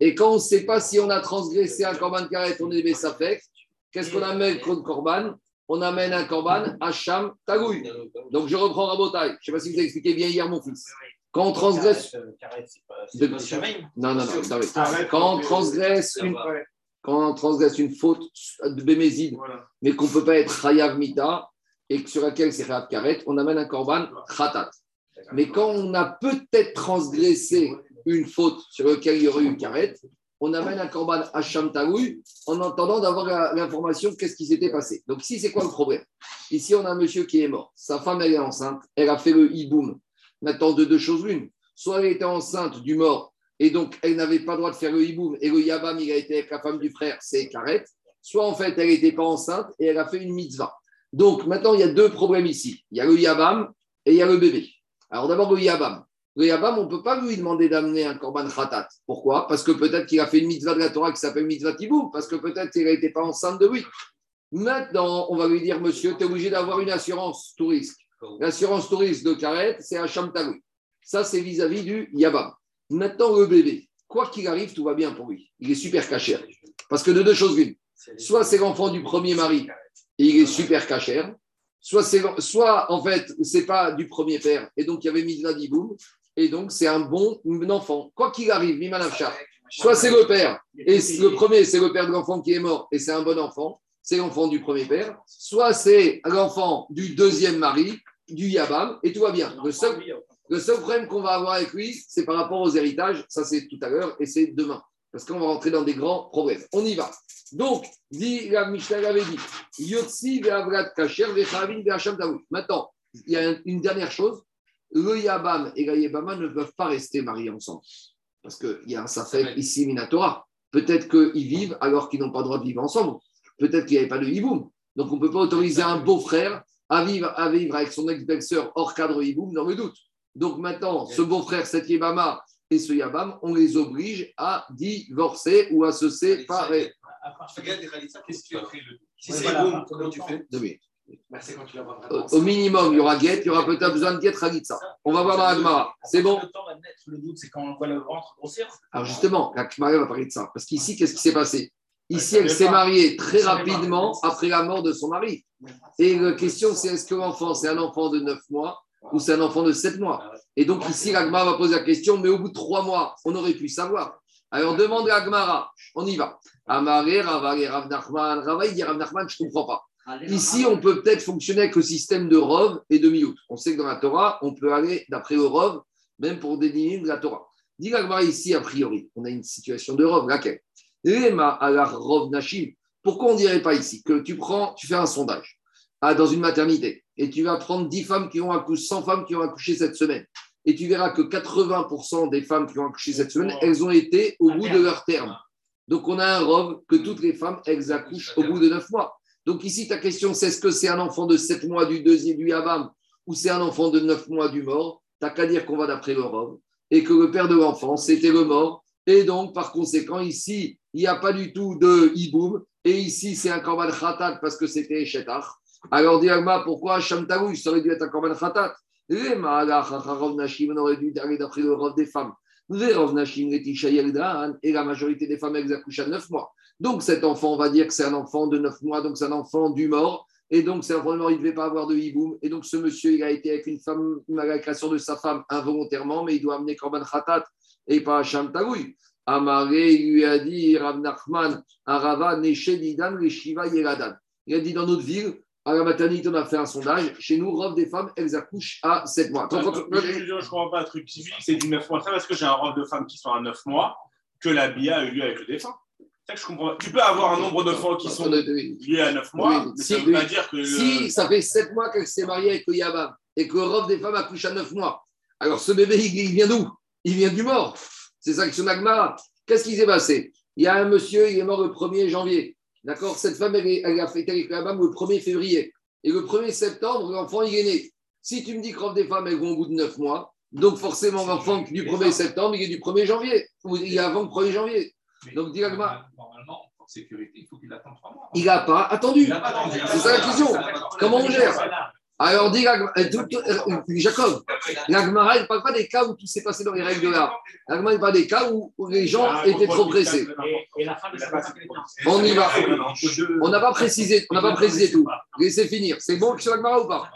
Et quand on ne sait pas si on a transgressé un Korban Karet, on est Bessafek, qu'est-ce qu'on amène contre Korban? On amène un Korban Hacham Tagoui. Donc je reprends Rabotai. Je ne sais pas si vous avez expliqué bien hier, mon fils. Quand on transgresse. Euh. Non, non, non. Quand on transgresse une, quand on transgresse une faute de Bémézide, mais qu'on ne peut pas être Chayav Mita et que sur laquelle c'est Chayav Karet, on amène un Korban Khatat. Mais quand on a peut-être transgressé une faute sur laquelle il y aurait eu Karet, on amène un Korban Hacham Taoui en entendant d'avoir l'information qu'est-ce qui s'était passé. Donc ici, c'est quoi le problème? Ici, on a un monsieur qui est mort. Sa femme, elle est enceinte. Elle a fait le hiboum. Maintenant, de deux choses l'une. Soit elle était enceinte du mort et donc elle n'avait pas le droit de faire le hiboum et le yabam, il a été avec la femme du frère, c'est Karet. Soit en fait, elle n'était pas enceinte et elle a fait une mitzvah. Donc maintenant, il y a deux problèmes ici. Il y a le yabam et il y a le bébé. Alors d'abord, le yabam. Le yabam, on ne peut pas lui demander d'amener un korban khatat. Pourquoi? Parce que peut-être qu'il a fait une mitzvah de la Torah qui s'appelle mitzvah tiboum. Parce que peut-être qu'il n'était pas enceinte de lui. Maintenant, on va lui dire, monsieur, tu es obligé d'avoir une assurance tout risque. L'assurance tout risque de Karet, c'est Hacham Tagoui. Ça, c'est vis-à-vis du Yabam. Maintenant, le bébé, quoi qu'il arrive, tout va bien pour lui. Il est super caché. Parce que de deux choses l'une. Soit c'est l'enfant du premier mari et il est super c'est, soit en fait, c'est pas du premier père et donc il y avait Mitzvah Diboum et donc c'est un bon enfant. Quoi qu'il arrive, Mimanafcha, soit c'est le père et le premier, c'est le père de l'enfant qui est mort et c'est un bon enfant, c'est l'enfant du premier père, soit c'est l'enfant du deuxième mari, du Yabam, et tout va bien. Le seul, le seul problème qu'on va avoir avec lui, c'est par rapport aux héritages, ça c'est tout à l'heure et c'est demain, parce qu'on va rentrer dans des grands problèmes. On y va. Donc, dit la Mishnah l'avait dit, Yotzi ve'avrat kasher. Maintenant, il y a une dernière chose, le Yabam et la Yabama ne peuvent pas rester mariés ensemble. Parce qu'il y a un safek ici, Minatora. Peut-être qu'ils vivent alors qu'ils n'ont pas le droit de vivre ensemble. Peut-être qu'il n'y avait pas de hiboum. Donc, on ne peut pas autoriser un beau-frère à vivre, à vivre avec son ex-belle-sœur hors cadre hiboum, dans le doute. Donc, maintenant, ce beau-frère, cette Yabama et ce Yabam, on les oblige à divorcer ou à se séparer. À part- Qu'est-ce que tu as fait le Si Ouais, c'est voilà, bon, à comment tu fais Deux minutes. Bah, quand tu Au, minimum, il y aura guette, il y aura peut-être besoin de guette Ragitza. On va voir dans la Gemara. C'est bon Le temps va naître, le doute, c'est quand on voit le ventre grossir. Alors justement, la Gemara va parler de ça. Parce qu'ici, qu'est-ce qui s'est passé? Ici, elle s'est mariée très rapidement après la mort de son mari. Et la question, c'est est-ce que l'enfant, c'est un enfant de 9 mois ou c'est un enfant de 7 mois? Et donc ici, la Gemara va poser la question, mais au bout de 3 mois, on aurait pu savoir. Alors demande à Gemara, on y va. Amaré, Ravare, Rav Nachman, Rava, il dit Rav je ne comprends pas. Ici, on peut peut-être fonctionner avec le système de Rov et de Miout. On sait que dans la Torah, on peut aller d'après le Rov, même pour désigner de la Torah. La ici, a priori, on a une situation de Rov, laquelle? Lema ala Rov Nashim. Pourquoi on ne dirait pas ici que tu prends, tu fais un sondage ah, dans une maternité et tu vas prendre 10 femmes qui ont accouché, 100 femmes qui ont accouché cette semaine et tu verras que 80% des femmes qui ont accouché cette semaine, elles ont été au bout de leur terme. Donc on a un Rov que toutes les femmes, elles accouchent au bout de 9 mois. Donc ici, ta question, c'est est-ce que c'est un enfant de 7 mois du deuxième du Yavam ou c'est un enfant de 9 mois du mort? Tu qu'à dire qu'on va d'après le Rov et que le père de l'enfant, c'était le mort. Et donc, par conséquent, ici, il n'y a pas du tout de hiboum, et ici c'est un korban khatat parce que c'était Shetach, alors dit Agma, pourquoi Hacham Tagoui, ça aurait dû être un korban khatat? Les Chacharov Nashim, on aurait dû aller d'après le des femmes. Verov Nashim, Yeldan, et la majorité des femmes, elles accouchent à 9 mois. Donc cet enfant, on va dire que c'est un enfant de 9 mois, donc c'est un enfant du mort. Et donc, c'est un enfant du mort, il ne devait pas avoir de hiboum. Et donc, ce monsieur, il a été avec une femme, la création de sa femme involontairement, mais il doit amener Korban Khatat et pas Hacham Tagoui. Amaré, lui a dit, Rav Nachman, Arava, Neshedidan, Reshiva, Yeladan. Il a dit dans notre ville, à la maternité, on a fait un sondage. Chez nous, robe des femmes, elles accouchent à 7 mois. Je ne comprends pas un truc civique, c'est du 9 mois. C'est parce que j'ai un robe de femmes qui sont à 9 mois que la BIA a eu lieu avec le défunt. Ça que je comprends. Tu peux avoir un nombre d'enfants qui sont liés à 9 mois, Oui, mais si, ça veut oui. pas dire que. le- Si ça fait 7 mois qu'elle s'est mariée avec le Yabam et que le robe des femmes accouche à 9 mois, alors ce bébé, il, vient d'où? Il vient du mort. C'est ça que sur Nagmara. Qu'est-ce qui s'est passé? Il y a un monsieur, il est mort le 1er janvier. D'accord? Cette femme, elle, a fêté avec le Yabam le 1er février. Et le 1er septembre, l'enfant, il est né. Si tu me dis que robe des femmes, elles vont au bout de 9 mois, donc forcément, l'enfant du 1er septembre, il est du 1er janvier. Ou il est avant le 1er janvier. Donc, dis Agma. Normalement, pour sécurité, il faut qu'il attende trois mois. Il n'a pas attendu. C'est ça la question. Comment on gère Alors, dis Agma- euh, euh, Jacob, l'Agmara, il ne parle pas des cas où tout s'est passé dans les règles de l'art. L'Agmara, il parle des cas où les gens Ah, étaient trop pressés. Et, et. On y va. On n'a pas précisé, on n'a pas précisé tout. Laissez finir. C'est bon sur l'Agmara ou pas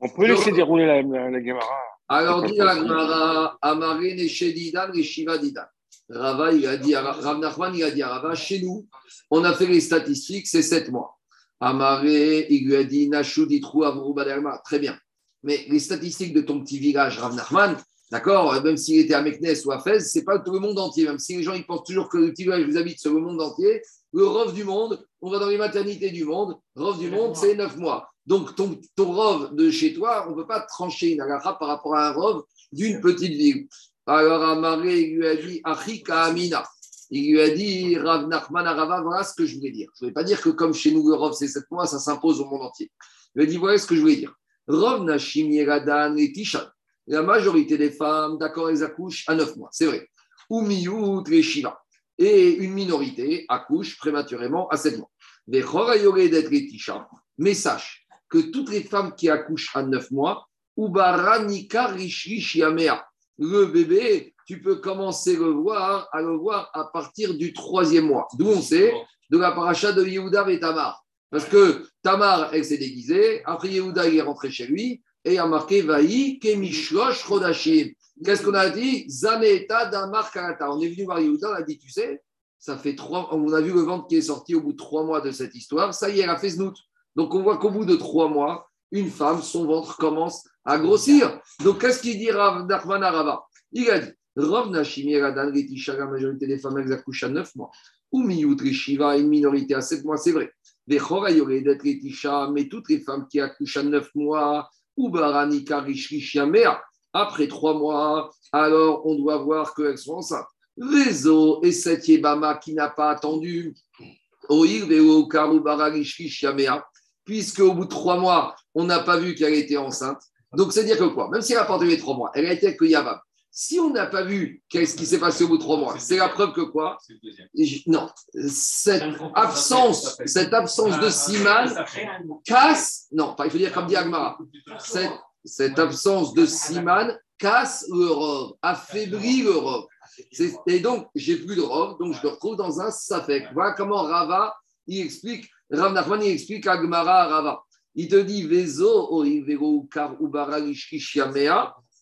On peut laisser dérouler la, la, la Gemara. Alors, dit l'Agmara, Amaré, Neshedidan, Reshiva Didan. Rava, il a dit, Rav il a dit à Rava, chez nous, on a fait les statistiques, c'est 7 mois. Amaré, il lui a dit, Nashud, Itrou, Avrou, Baderma. Très bien. Mais les statistiques de ton petit village, Rav Nachman, d'accord, même s'il était à Meknes ou à Fès, c'est pas le monde entier. Même si les gens ils pensent toujours que le petit village vous habite sur le monde entier, le rov du monde, on va dans les maternités du monde, rov du monde, c'est 9 mois. Donc ton, ton de chez toi, on ne peut pas trancher une agacha par rapport à un rov d'une petite ville. Alors Amaré lui a dit, Achika Amina. Il lui a dit, Rav Nachman Arava, voilà ce que je voulais dire. Je ne voulais pas dire que comme chez nous, le rov c'est 7 mois, ça s'impose au monde entier. Il lui a dit, voilà ce que je voulais dire. Rov Nashim Yeradan et Tishan. La majorité des femmes, d'accord, elles accouchent à 9 mois, c'est vrai. Ou Miyut et une minorité accouche prématurément à 7 mois. Mais Chorayore d'être les Tisha. Mais sache que toutes les femmes qui accouchent à 9 mois, Ubaranika Rishrish Yamea. Le bébé, tu peux commencer le voir, à le voir à partir du troisième mois. D'où on sait de la paracha de Yehuda et Tamar. Parce que Tamar, elle s'est déguisée. Après, Yehuda, il est rentré chez lui et il a marqué Vaï Kemishlosh Rodashim. Qu'est-ce qu'on a dit? Zameta Damar Karata. On est venu voir Yehuda, on a dit, tu sais, ça fait trois, on a vu le ventre qui est sorti au bout de trois mois de cette histoire. Ça y est, elle a fait znout. Donc, on voit qu'au bout de trois mois, une femme, son ventre commence à grossir. Donc, qu'est-ce qu'il dit Rav Nachman Il a dit Rav la majorité des femmes, elles accouchent à 9 mois. Ou Rishiva, une minorité à 7 mois, c'est vrai. Mais toutes les femmes qui accouchent à 9 mois, ou Baranika Rishrisha Mea, après 3 mois, alors on doit voir qu'elles sont enceintes. Vezo et cette qui n'a pas attendu, Oir Veo Karu Bararishrisha Mea, puisque au bout de 3 mois, on n'a pas vu qu'elle était enceinte. Donc, c'est-à-dire que quoi? Même si elle pas entendu les trois mois, elle a été avec le. Si on n'a pas vu qu'est-ce qui s'est passé au bout de trois mois, c'est la preuve que quoi? Le Non, cette absence, cette absence de siman un mois. casse, non, pas, il faut dire comme dit Agmara, cette, cette absence de siman casse le affaiblit le Et donc, j'ai plus de donc je me retrouve dans un safek. Voilà comment Rava, il explique, Rav Nachman, il explique à Agmara à Rava. Il te dit, Vezo, Orivero, Kar, Ubara,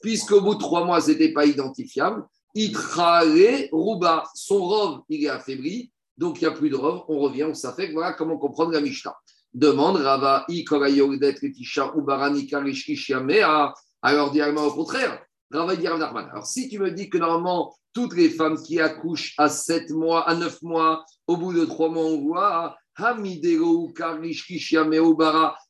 puisqu'au bout de trois mois, ce n'était pas identifiable. Itrale, Ruba, son rov, il est affaibli, donc il n'y a plus de rov, on revient au safek. Voilà comment comprendre la Mishnah. Demande Rava, I, Korayodet, Letisha, Ubara, Nika, Ishkish, Yamea. Alors, directement au contraire. Rava dit Rav Nachman. Alors, si tu me dis que normalement, toutes les femmes qui accouchent à 7 mois, à 9 mois, au bout de 3 mois, on voit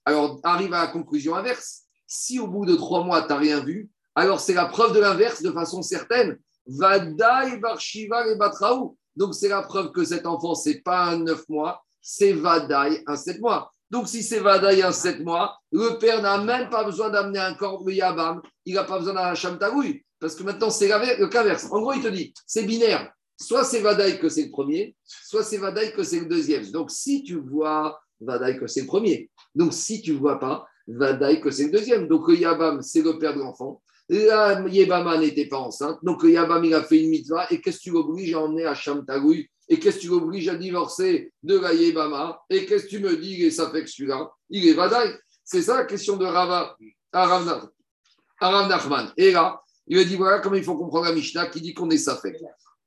Alors, arrive à la conclusion inverse. Si au bout de 3 mois, tu n'as rien vu, alors c'est la preuve de l'inverse de façon certaine. Vada et Barshiva et Batraou. Donc, c'est la preuve que cet enfant, ce n'est pas un 9 mois, c'est Vadaï, un 7 mois. Donc, si c'est Vadaï, un 7 mois, le père n'a même pas besoin d'amener un corps de Yabam, il n'a pas besoin d'un Hacham parce que maintenant, c'est le cas inverse. En gros, il te dit, c'est binaire. Soit c'est Vadaï que c'est le premier, soit c'est Vadaï que c'est le deuxième. Donc si tu vois Vadaï que c'est le premier. Donc si tu vois pas, Vadaï que c'est le deuxième. Donc le Yabam, c'est le père de l'enfant. La Yébama n'était pas enceinte. Donc le Yabam, il a fait une mitzvah. Et qu'est-ce que tu l'obliges à emmener à Shamtagoui Et qu'est-ce que tu l'obliges à divorcer de la Yébama Et qu'est-ce que tu me dis? Et ça fait que celui-là, il est Vadaï. C'est ça la question de Rava, à Rav Nach- à Rav Nachman. Et là, il a dit voilà comment il faut comprendre la Mishnah qui dit qu'on est Safek.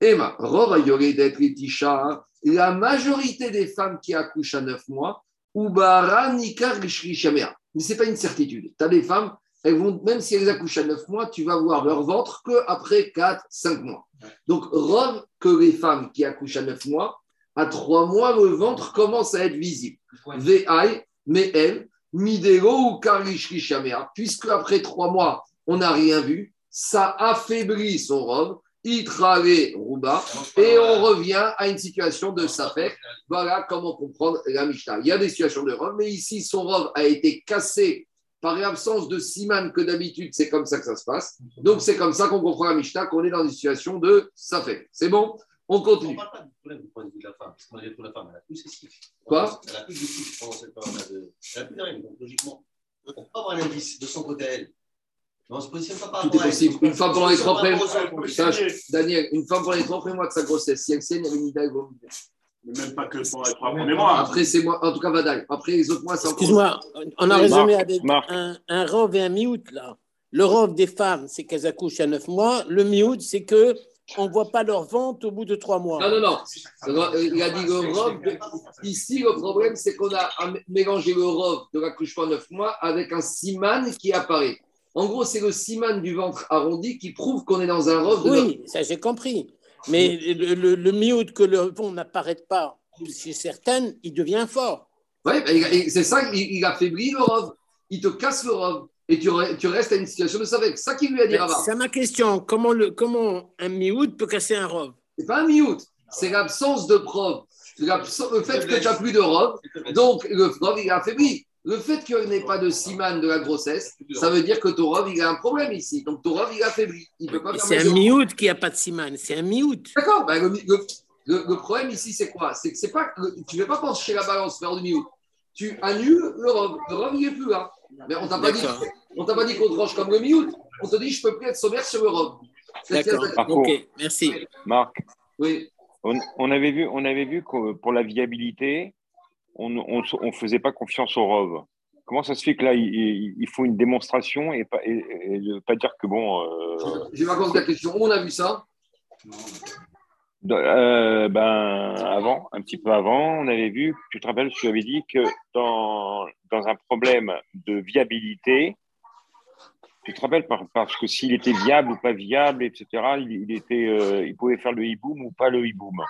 Emma, d'être Tisha, la majorité des femmes qui accouchent à 9 mois, ou Bara Nikar. Mais ce n'est pas une certitude. Tu as des femmes, elles vont, même si elles accouchent à 9 mois, tu vas voir leur ventre qu'après 4, 5 mois. Donc, Rov, que les femmes qui accouchent à 9 mois, à 3 mois, le ventre commence à être visible. VI, mais elle, Midero ou Karishri puisque après 3 mois, on n'a rien vu, ça affaiblit son robe, Itrave Rouba, et on revient à une situation de Safek. Voilà comment comprendre la Mishnah. Il y a des situations de robe, mais ici, son robe a été cassé par l'absence de siman que d'habitude, c'est comme ça que ça se passe. Donc, c'est comme ça qu'on comprend la Mishnah, qu'on est dans une situation de Safek. C'est bon? On On continue. ne parle pas du problème du point de vue de la femme, parce que malgré tout, la femme, elle a plus ses cycles. Quoi? Elle a plus de cycles pendant cette période-là. de- Elle a plus de règles, donc logiquement, on peut avoir un indice de son côté à elle. On se positionne pas par Tout est à possible. Une femme pendant les trois premiers. Sache, Daniel, une femme pendant les trois premiers mois de sa grossesse, si elle saigne, elle a une idée Mais même pas que pour les trois premiers mois. Après, c'est moi, en tout cas, Vadaï. Après, les autres mois, c'est encore. Excuse-moi, on a résumé avec un, un rov et un miout là. Le rov des femmes, c'est qu'elles accouchent à 9 mois. Le miout, c'est que on ne voit pas leur ventre au bout de 3 mois. Non, non, non. Il a dit le robe. Ici, le problème, c'est qu'on a mélangé le robe de l'accouchement 9 mois avec un siman qui apparaît. En gros, c'est le siman du ventre arrondi qui prouve qu'on est dans un robe de Oui, ça j'ai compris. Mais le, le, le miout que le vent n'apparaît pas chez certaines, il devient fort. Oui, c'est ça, il, il affaiblit le robe. Il te casse le robe. Et tu, re- tu restes à une situation de savek. Ça qui lui a dit Rava. C'est ma question. Comment, le, comment un miout peut casser un rov C'est pas un miout, c'est l'absence de preuve. C'est l'absence- Le fait que tu n'as plus de robe, donc le robe, il est affaibli. Le fait qu'il n'y ait pas de siman de la grossesse, ça veut dire que ton robe, il a un problème ici. Donc ton robe, il est affaibli. Il peut pas C'est un miout qui n'a pas de siman. C'est un miout. D'accord, ben, le, le- le- le problème ici, c'est quoi? C'est que c'est pas, le- tu ne fais pas pencher la balance vers le miout. Tu annules le robe. Le robe, il n'est plus là. Mais on t'a pas dit, D'accord. on t'a pas dit qu'on te range comme le miout. On te dit, je peux plus être sommaire sur le robe. C'est- D'accord. Ok, merci. Marc, Oui. on, on avait vu, on avait vu que pour la viabilité, on ne faisait pas confiance au ROV. Comment ça se fait que là, il, il- faut une démonstration et pas, et, et de pas dire que bon. euh, J'ai pas compris la question. On a vu ça? Euh, ben, avant, un petit peu avant, on avait vu, tu te rappelles, tu avais dit que dans, dans un problème de viabilité, tu te rappelles, par- parce que s'il était viable ou pas viable, etc., il, il était, euh, il pouvait faire le hiboum ou pas le hiboum.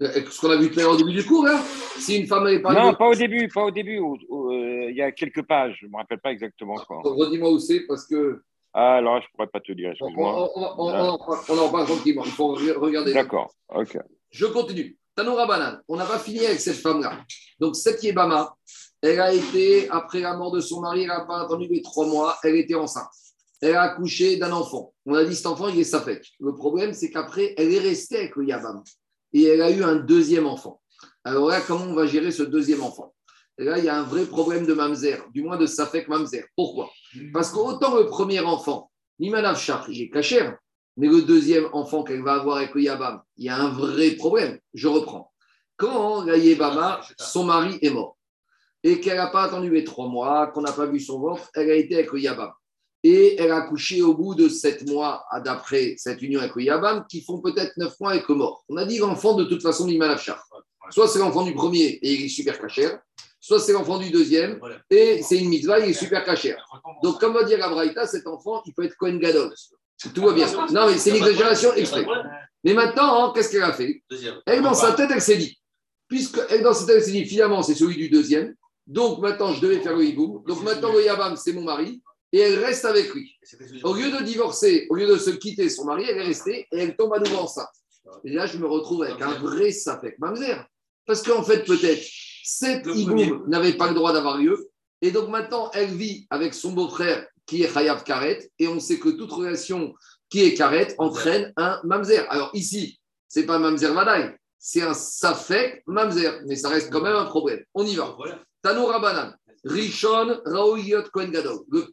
Euh, Ce qu'on a vu tout à l'heure au début du cours, là Si une femme n'avait pas Non, de- pas au début, pas au début. euh, il y a quelques pages, je ne me rappelle pas exactement quoi. Redis-moi où c'est, parce que Ah, alors là, je ne pourrais pas te dire, excuse-moi. on- on- on- on en parle tranquillement. Il faut re- regarder. D'accord, ok. Je continue. Tanoura Banane, on n'a pas fini avec cette femme-là. Donc, cette Yébama, elle a été, après la mort de son mari, elle n'a pas attendu les trois mois, elle était enceinte. Elle a accouché d'un enfant. On a dit cet enfant, il est Safek. Le problème, c'est qu'après, elle est restée avec le Yabam. Et elle a eu un deuxième enfant. Alors là, comment on va gérer ce deuxième enfant? Et là, il y a un vrai problème de Mamzer, du moins de Safek Mamzer. Pourquoi? Parce qu'autant le premier enfant, Nimanav Shach, il est cachère, mais le deuxième enfant qu'elle va avoir avec le Yabam, il y a un vrai problème. Je reprends. Quand la Yébama, son mari est mort, et qu'elle n'a pas attendu les trois mois, qu'on n'a pas vu son ventre, elle a été avec le Yabam. Et elle a accouché au bout de sept mois, à- d'après cette union avec le Yabam, qui font peut-être neuf mois avec le mort. On a dit l'enfant, de toute façon, Nimanav Shach. Soit c'est l'enfant du premier et il est super cachère, soit c'est l'enfant du deuxième et c'est une mitzvah, il est super cachère. Donc, comme va dire Abraïta, cet enfant, il peut être Kohen Gadol. Tout va bien. Non, mais c'est une exagération exprès. Mais maintenant, hein, qu'est-ce qu'elle a fait? Elle, dans sa tête, elle s'est dit, puisque elle, dans sa tête, elle s'est dit, finalement, c'est celui du deuxième, donc maintenant, je devais faire le hiboum. Donc maintenant, le Yabam, c'est mon mari, et elle reste avec lui. Au lieu de divorcer, au lieu de se quitter son mari, elle est restée et elle tombe à nouveau enceinte. Et là, je me retrouve avec un vrai sapek mamzer. Parce qu'en fait, peut-être, cette Le hiboum n'avait pas le droit d'avoir lieu. Et donc maintenant, elle vit avec son beau-frère qui est Chayav Karet. Et on sait que toute relation qui est Karet entraîne un mamzer. Alors ici, c'est pas Mamzer Vadaï, c'est un Safek Mamzer, mais ça reste quand même un problème. On y va. Voilà. Tano Rabanan, Rishon Raouyot Kohen Gadol. Le-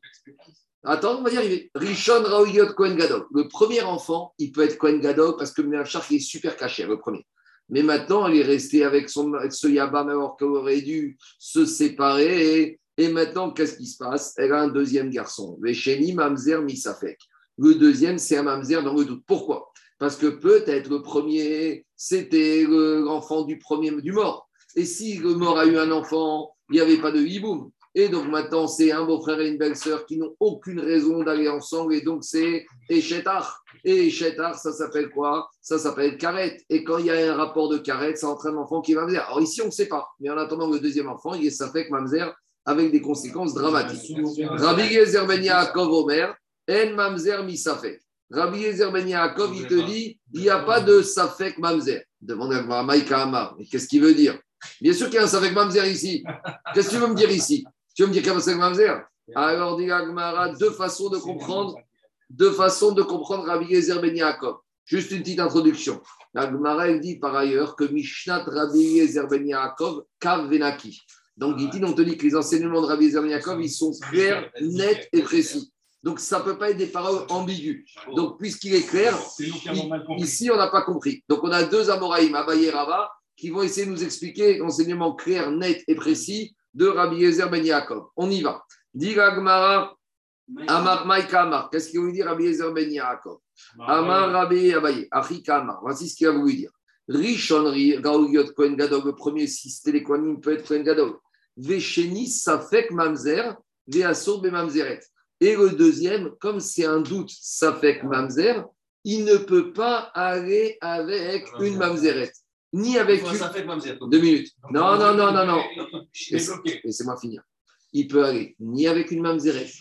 Attends, on va y arriver. Rishon Raouyot Kohen Gadol. Le premier enfant, il peut être Kohen Gadol parce que Méachar, il est super caché, le premier. Mais maintenant, il est resté avec, son, ce Yabam alors qu'elle aurait dû se séparer. Et, maintenant, qu'est-ce qui se passe? Elle a un deuxième garçon. Mamzer Misafek. Le deuxième, c'est un Mamzer dans le doute. Pourquoi? Parce que peut-être le premier, c'était le- l'enfant du premier du mort. Et si le mort a eu un enfant, il n'y avait pas de hiboum. Et donc maintenant, c'est un beau-frère et une belle-sœur qui n'ont aucune raison d'aller ensemble. Et donc, c'est Echetar. Et Echetar, ça s'appelle quoi? Ça s'appelle Karet. Et quand il y a un rapport de Karet, ça entraîne l'enfant qui est Mamzer. Alors ici, on ne sait pas. Mais en attendant le deuxième enfant, il est Safek Mamzer avec des conséquences dramatiques. Rabbi Gezer Ben Yaakov Omer, En Mamzer Misafek. Rabbi Gezer Ben Yaakov, il te dit, il n'y a pas de Safek Mamzer. Demande à Maïka Amar. Mais qu'est-ce qu'il veut dire? Bien sûr qu'il y a un Safek Mamzer ici. Qu'est-ce que tu veux me dire ici? Tu veux me dire qu'il y a un Safek Mamzer? Alors, dit Agmara, deux façons de comprendre, deux façons de comprendre Rabbi Gezer Ben Yaakov. Juste une petite introduction. La Gemara, elle dit par ailleurs que Mishnat Rabbi Yezer Ben Yaakov Kav Venaki. Donc, Gitin, on te dit que les enseignements de Rabbi Yezer Ben Yaakov, ils sont clairs, nets et précis. Donc, ça ne peut pas être des paroles ambiguës. Donc, puisqu'il est clair, ici, on n'a pas compris. Donc, on a deux Amoraïm, Abaye Rava, qui vont essayer de nous expliquer l'enseignement clair, net et précis de Rabbi Yezer Ben Yaakov. On y va. Dit la Gemara, Amar Maïka Amar. Qu'est-ce qu'il veut dire Rabbi Yezer Ben Yaakov? Amar Rabbi Abaye, Achika Amar. Voici ce qu'il a voulu dire. Rishon Ri- Gaouyot Kohen Gadol, le premier, si c'était les Kohanim, peut être Kohen Gadol. Vesheni Safek Mamzer, Veasur Be Mamzeret. Et le deuxième, comme c'est un doute Safek Mamzer, il ne peut pas aller avec une Mamzeret. Ni avec une. Deux minutes. Non, non, non, non, non. Laissez-moi finir. Il peut aller ni avec une mamzeret,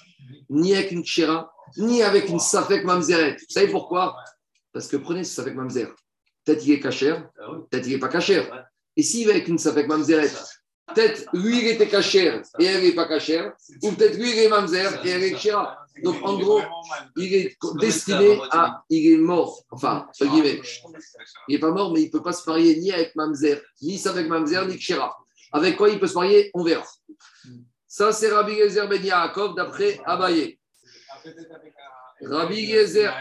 ni avec une chéra, ni avec une safek mamzeret. Vous savez pourquoi? Parce que prenez ce safek mamzer. Peut-être il est cachère, Ah peut-être il n'est pas cachère. Et s'il va avec une safek mamzeret, peut-être lui il était cachère et elle n'est pas cachère, ou peut-être lui il est mamzer et elle est chéra. Donc en gros, il est destiné à. Il est mort. Enfin, entre guillemets. Il n'est pas mort, mais il ne peut pas se marier ni avec Mamzer, ni avec Mamzer, ni Kshira. Avec quoi il peut se marier? On verra. Ça, c'est Rabbi Gezer Ben Yaakov d'après Abaye. Rabbi Gezer.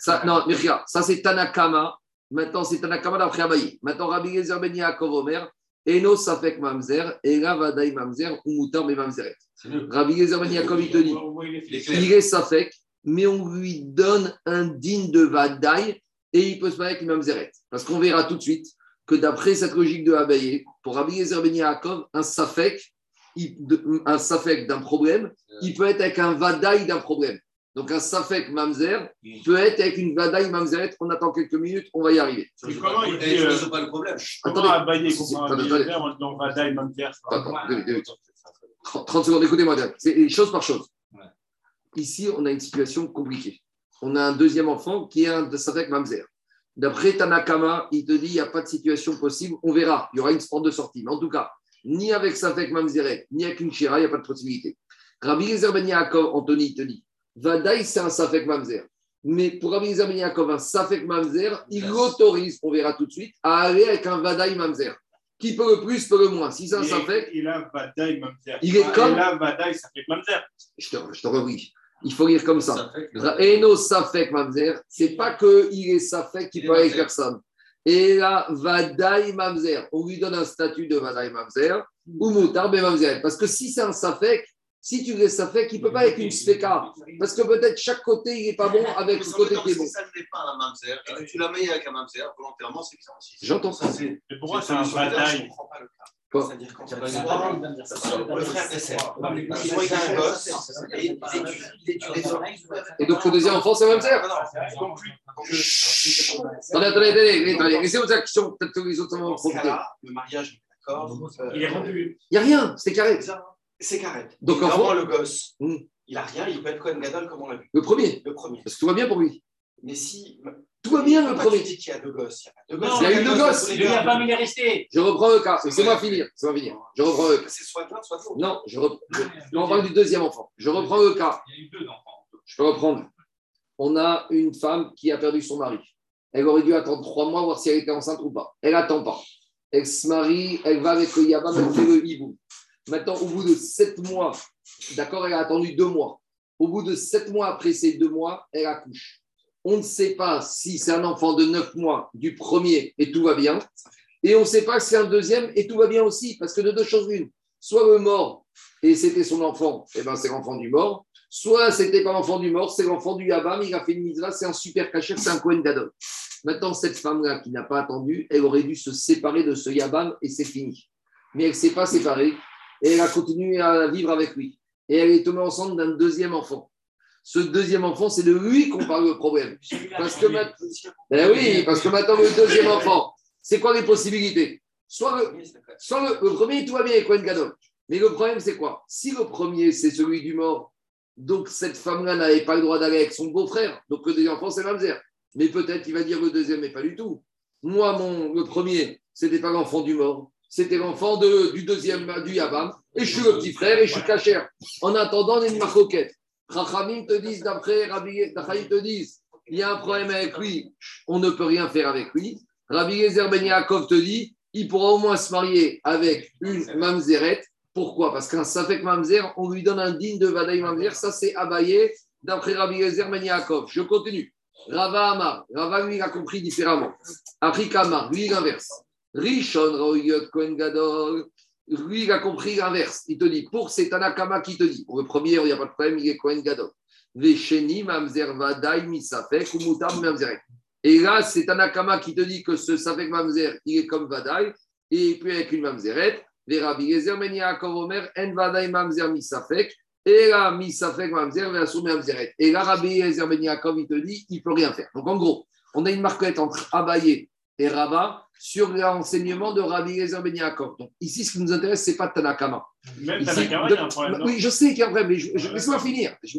Ça, non, mais regarde, ça c'est Tanakama. Maintenant, c'est Tanakama d'après Abaye. Maintenant, Rabbi Gezer Ben Yaakov Omer. Eno Safek Mamzer, Ela Vadaï Mamzer, ou Moutar Ben Mamzeret. Rabbi Gezer Ben il te dit Il est Safek, mais on lui donne un digne de Vadaï et il peut se marier avec l'imam Zeret. Parce qu'on verra tout de suite que d'après cette logique de Abaye, pour Rabbi Yezer Ben un Safek, un Safek d'un problème, il peut être avec un Vadaï d'un problème. Donc un Safek Mamzer peut être avec une Vadaï Mamzeret. On attend quelques minutes, on va y arriver. Résout comment pas le- il eh, dit, euh, pas le problème. Comment. Abaye comprend attendez, un attendez. militaire, on dit on va d'aille, même terre. Attends, deux minutes, deux minutes. 30 30 secondes, écoutez-moi. bien. C'est chose par chose. Ici, on a une situation compliquée. On a un deuxième enfant qui est un Safek Mamzer. D'après Tanakama, il te dit il n'y a pas de situation possible. On verra. Il y aura une porte de sortie. Mais en tout cas, ni avec Safek Mamzeret, ni avec une Shira, il n'y a pas de possibilité. Rabbi Yezer Ben Yaakov, Anthony, il te dit Vadaï, c'est un Safek Mamzer. Mais pour Yezer Ben Yaakov, un Safek Mamzer, il l'autorise, on verra tout de suite, à aller avec un Vadaï Mamzer. Qui peut le plus, peut le moins. Si c'est un Safek, Il a Vadaï, terre. Il est comme- Il a Vadaï, même terre. je te, je te relis. Il faut lire comme ça. Safek, Ra- Eno Safek Mamzer, c'est pas qu'il est Safek qui peut aller avec Mamzer. personne. Et là, Vadaï Mamzer, on lui donne un statut de Vadaï Mamzer ou Moutar Ben Mamzer. Parce que si c'est un Safek, si tu laisses Safek, il ne peut pas avec une Sfeka. Parce que peut-être chaque côté, il n'est pas bon avec le côté qui est bon. Si ça ne l'est pas un mamzer, et que tu l'as mis avec un mamzer, volontairement, c'est bizarre aussi. J'entends. Ça, c'est. Mais pourquoi c'est c'est un bizarre, Je comprends pas le cas. Quoi C'est-à-dire quand il y a le frère ont eu un gosse et il il les donc, le deuxième enfant, c'est Mamzer. Non, non, donc, Attendez, attendez, attendez, attendez. Laissez vos actions. Peut-être que les autres vont Dans ce profiter. cas-là, le mariage, d'accord. euh, Il est rompu. Il n'y a rien, c'est carré. C'est carré. Donc, Donc, en fait- le gosse, Hmm. il a rien, il peut être Cohen Gadol comme on l'a vu. Le premier. Le premier. Parce que tout va bien pour lui. Mais si. Tout va bien, le premier. Tu dis qu'il y a deux gosses. Il y a deux Non, gosses. il y a eu deux gosses. Il n'y a deux. pas, mais il est resté. Je reprends le cas. Laissez-moi finir. Laissez-moi finir. Je reprends le cas. C'est soit l'un, soit l'autre. Non, je reprends. je- on parle du deuxième enfant. Je reprends le cas. Il y a eu deux enfants. Je peux reprendre. On a une femme qui a perdu son mari. Elle aurait dû attendre trois mois, voir si elle était enceinte ou pas. Elle n'attend pas. Elle se marie, elle va avec le Yabam, elle fait le hibou. Maintenant, au bout de sept mois, d'accord, elle a attendu deux mois. Au bout de sept mois après ces deux mois, elle accouche. On ne sait pas si c'est un enfant de neuf mois du premier et tout va bien. Et on ne sait pas si c'est un deuxième et tout va bien aussi, parce que de deux choses l'une. Soit le mort et c'était son enfant, et ben c'est l'enfant du mort. Soit c'était pas l'enfant du mort, c'est l'enfant du Yabam, il a fait une misra, c'est un super cachet, c'est un Kohen Gadol. Maintenant, cette femme-là qui n'a pas attendu, elle aurait dû se séparer de ce Yabam et c'est fini. Mais elle ne s'est pas séparée et elle a continué à vivre avec lui. Et elle est tombée enceinte d'un deuxième enfant. Ce deuxième enfant, c'est de lui qu'on parle le problème. Parce que, ben oui, parce que maintenant, le deuxième enfant, c'est quoi les possibilités? Soit le, premier, tout va bien avec Gadol. Mais le problème, c'est quoi? Si le premier, c'est celui du mort, donc cette femme-là n'avait pas le droit d'aller avec son beau-frère, donc le deuxième enfant, c'est Mamzer. Mais peut-être qu'il va dire le deuxième, mais pas du tout. Moi, mon, le premier, c'était pas l'enfant du mort, c'était l'enfant de, du deuxième, du Yabam, et je suis le petit frère, et je suis cachère. En attendant, une marcoquette. Rachamim te disent, d'après Rabbi te disent, il y a un problème avec lui, on ne peut rien faire avec lui. Rabbi Yezer Ben Yaakov te dit, il pourra au moins se marier avec une mamzeret. Pourquoi? Parce qu'un Safek mamzer, on lui donne un digne de Vadaï mamzer. Ça, c'est abayé d'après Rabbi Yezer Ben Yaakov. Je continue. Rava Amar. Rava, lui, il a compris différemment. Afrika lui, l'inverse. Rishon Raouyot Kohen Gadol. Lui, il a compris l'inverse. Il te dit, pour cet Anakama qui te dit, pour le premier, il n'y a pas de problème, il est Kohen Gadol. Vesheni Mamzer Vadaï Misafek ou Mutam Mamzeret. Et là, c'est un Akama qui te dit que ce Safek Mamzer, il est comme Vadaï, et puis avec une Mamzeret, les Rabbi Gezer Ben Yaakov Omer, En Vadaï Mamzer Misafek, et là, Misafek Mamzer, Versou Mamzeret. Et là, Rabbi Gezer Ben Yaakov, il te dit, il ne peut rien faire. Donc en gros, on a une marquette entre Abaye et Rabat sur l'enseignement de Rabbi Gezer Ben Yaakov. Donc ici, ce qui nous intéresse, ce n'est pas Tanakama. Même Ici, Tanakama, il y a un problème. oui, je sais qu'il y a un problème, mais je, laisse-moi finir. Je-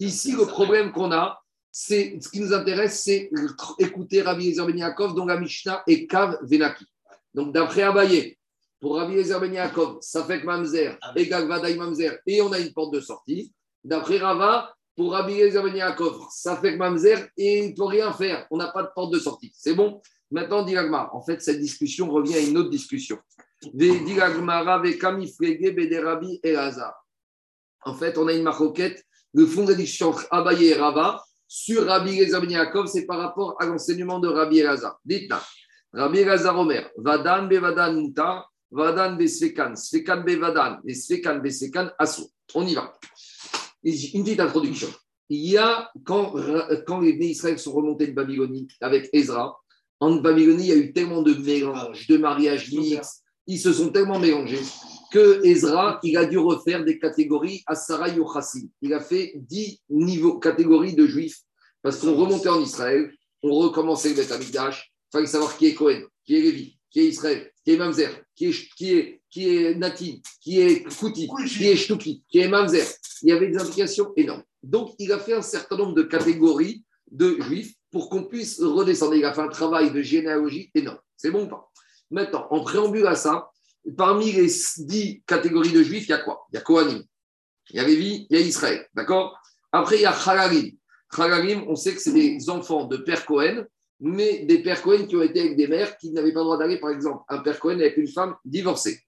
Ici, le problème qu'on a, c'est ce qui nous intéresse, c'est écouter Rabbi Eliezer Ben Yaakov, dont la Mishnah est Kav Venaki. Donc, d'après Abaye, pour Rabbi Eliezer Ben Yaakov, ça fait que Mamzer, égale Vadaï Mamzer, et on a une porte de sortie. D'après Rava, pour Rabbi Eliezer Ben Yaakov, ça fait que Mamzer, et il ne peut rien faire. On n'a pas de porte de sortie. C'est bon? Maintenant, dit. En fait, cette discussion revient à une autre discussion. Dit Bederabi et. En fait, on a une maroquette. Le fond de la discussion entre Abaye et Rava sur Rabbi Eliezer Ben Yaakov, c'est par rapport à l'enseignement de Rabbi Elazar. Dites-là. Rabbi Elazar Omer, Vadan be Vadan Muta, Vadan be Svekan, Svekan be Vadan, et Svekan be Svekan Asso. On y va. Une petite introduction. Il y a, quand, quand les Israël sont remontés de Babylonie avec Ezra, en Babylonie, il y a eu tellement de mélanges, de mariages mixtes, ils se sont tellement mélangés que Ezra, il a dû refaire des catégories à Sarah Yochassim. Il a fait dix niveaux, catégories de juifs, parce qu'on remontait en Israël, on recommençait le Beth Amikdash, il fallait savoir qui est Cohen, qui est Lévi, qui est Israël, qui est Mamzer, qui est, qui est, qui est Natin, qui est Kouti, qui est Shtuki, qui est Mamzer. Il y avait des implications énormes. Donc, il a fait un certain nombre de catégories de juifs pour qu'on puisse redescendre. Il a fait un travail de généalogie énorme. C'est bon ou pas? Maintenant, en préambule à ça, parmi les dix catégories de juifs, il y a quoi? Il y a Kohanim, il y a Lévi, il y a Israël. D'accord? Après, il y a Chalalim. Chalalim, on sait que c'est des enfants de père Cohen, mais des pères Cohen qui ont été avec des mères qui n'avaient pas le droit d'aller, par exemple, un père Cohen avec une femme divorcée.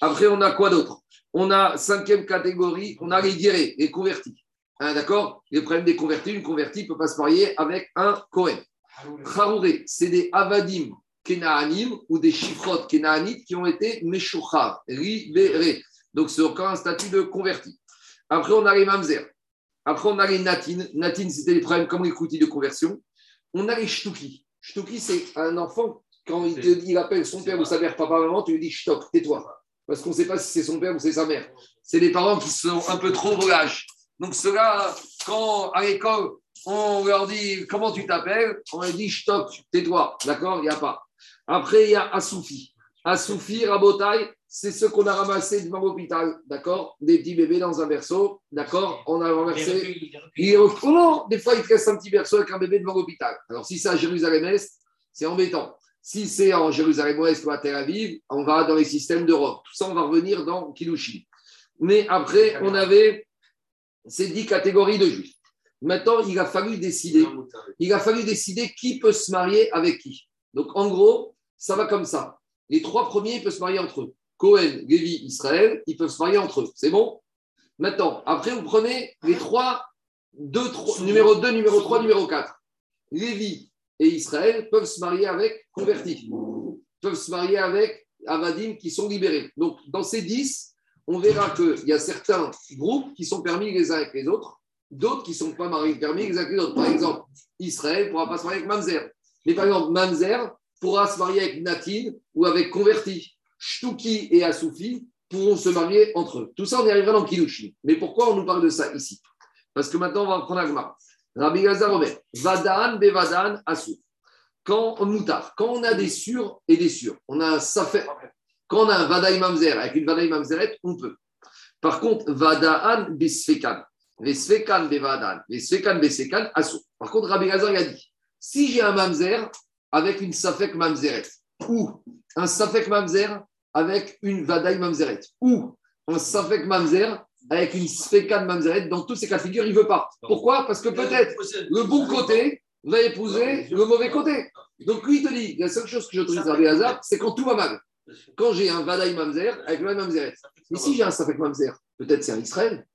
Après, on a quoi d'autre? On a cinquième catégorie, on a les guérés, les convertis. Hein, D'accord? Le problème des convertis, une convertie ne peut pas se marier avec un Cohen. Harouré, c'est des Avadim Kenaanim ou des Chifrot Kenaanites qui ont été Meshuchar, libérés. Donc, c'est encore un statut de converti. Après, on a les Mamzer. Après, on a les Natin. Natin, c'était des problèmes comme les Koutis de conversion. On a les Shtuki. Shtuki, c'est un enfant, quand il, te- il appelle son père ou sa mère, papa, maman, tu lui dis Shtok, tais-toi. Parce qu'on ne sait pas si c'est son père ou c'est sa mère. C'est des parents qui sont un peu trop volages. Donc, ceux-là, quand à l'école, on leur dit comment tu t'appelles, on leur dit Shtok, tais-toi. D'accord Il n'y a pas. Après, il y a Asoufi. Asoufi, Rabotai, c'est ceux qu'on a ramassés devant l'hôpital. D'accord Des petits bébés dans un berceau. D'accord On a renversé. Il est au- Oh non, des fois, il te reste un petit berceau avec un bébé devant l'hôpital. Alors, si c'est à Jérusalem-Est, c'est embêtant. Si c'est en Jérusalem-Ouest ou à Tel Aviv, on va dans les systèmes d'Europe. Tout ça, on va revenir dans Kilushin. Mais après, on avait ces dix catégories de juifs. Maintenant, il a fallu décider. Il a fallu décider qui peut se marier avec qui. Donc, en gros, ça va comme ça. Les trois premiers peuvent se marier entre eux. Cohen, Lévi, Israël, ils peuvent se marier entre eux. C'est bon? Maintenant, après, vous prenez les trois, deux, trois- numéro 2, numéro 3, numéro 4. Lévi et Israël peuvent se marier avec convertis, peuvent se marier avec Avadim qui sont libérés. Donc, dans ces 10, on verra qu'il y a certains groupes qui sont permis les uns avec les autres, d'autres qui ne sont pas mariés, permis les uns avec les autres. Par exemple, Israël ne pourra pas se marier avec Mamzer. Mais par exemple, Mamzer pourra se marier avec Natin ou avec converti. Shtuki et Asoufi pourront se marier entre eux. Tout ça, on y arrivera dans Kilushin. Mais pourquoi on nous parle de ça ici? Parce que maintenant, on va prendre Agmar. Rabbi Gazar Omer, Vadan, Bevadan, Asou. Quand moutar, quand on a des sûrs et des sûrs, on a un safet. Quand on a un Vadaï Mamzer avec une Vadaï Mamzeret, on peut. Par contre, Vadaan, Besfekan. Vesfekan, Bevadan. Vesfekan, Besekan, Asou. Par contre, Rabbi Gazar il a dit si j'ai un Mamzer avec une Safek Mamzeret, ou un Safek Mamzer avec une Vadaï Mamzeret, ou un Safek Mamzer avec une Sfekan Mamzeret, dans tous ces cas de figure, il ne veut pas. Pourquoi? Parce que peut-être le bon côté va épouser le mauvais côté. Donc lui, il te dit, la seule chose que j'autorise à hasard, c'est quand tout va mal. Quand j'ai un Vadaï Mamzer avec le Mamzeret. Si j'ai un Safek Mamzer, peut-être c'est un Israël.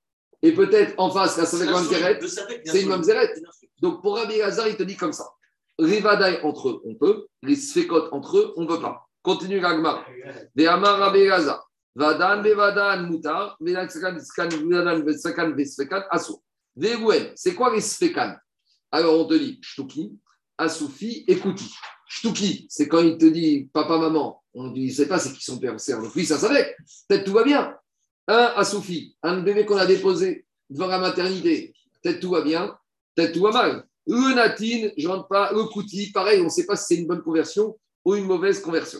Et peut-être en face, la Safek Mamzeret, c'est une Mamzeret. Donc pour Rabbi Hazar, il te dit comme ça. Les Vadaï entre eux, on peut. Les Sfekot entre eux, on ne peut pas. Continue Gagmar. Ve'amar Rabbi Hazar. Vadan bevadan mutar. Ve'sakan ve'sfekan aso. Ve'gouen. C'est quoi les Sfekan Alors on te dit Shtuki, Asoufi et Kouti. Shtuki, c'est quand il te dit papa, maman. On ne sait pas c'est qui son père. Donc lui, ça savait. Peut-être tout va bien. Un Asoufi, un bébé qu'on a déposé devant la maternité. Peut-être tout va bien. Peut-être tout va mal. Le natine, je rentre pas. Le kouti, pareil, on ne sait pas si c'est une bonne conversion ou une mauvaise conversion.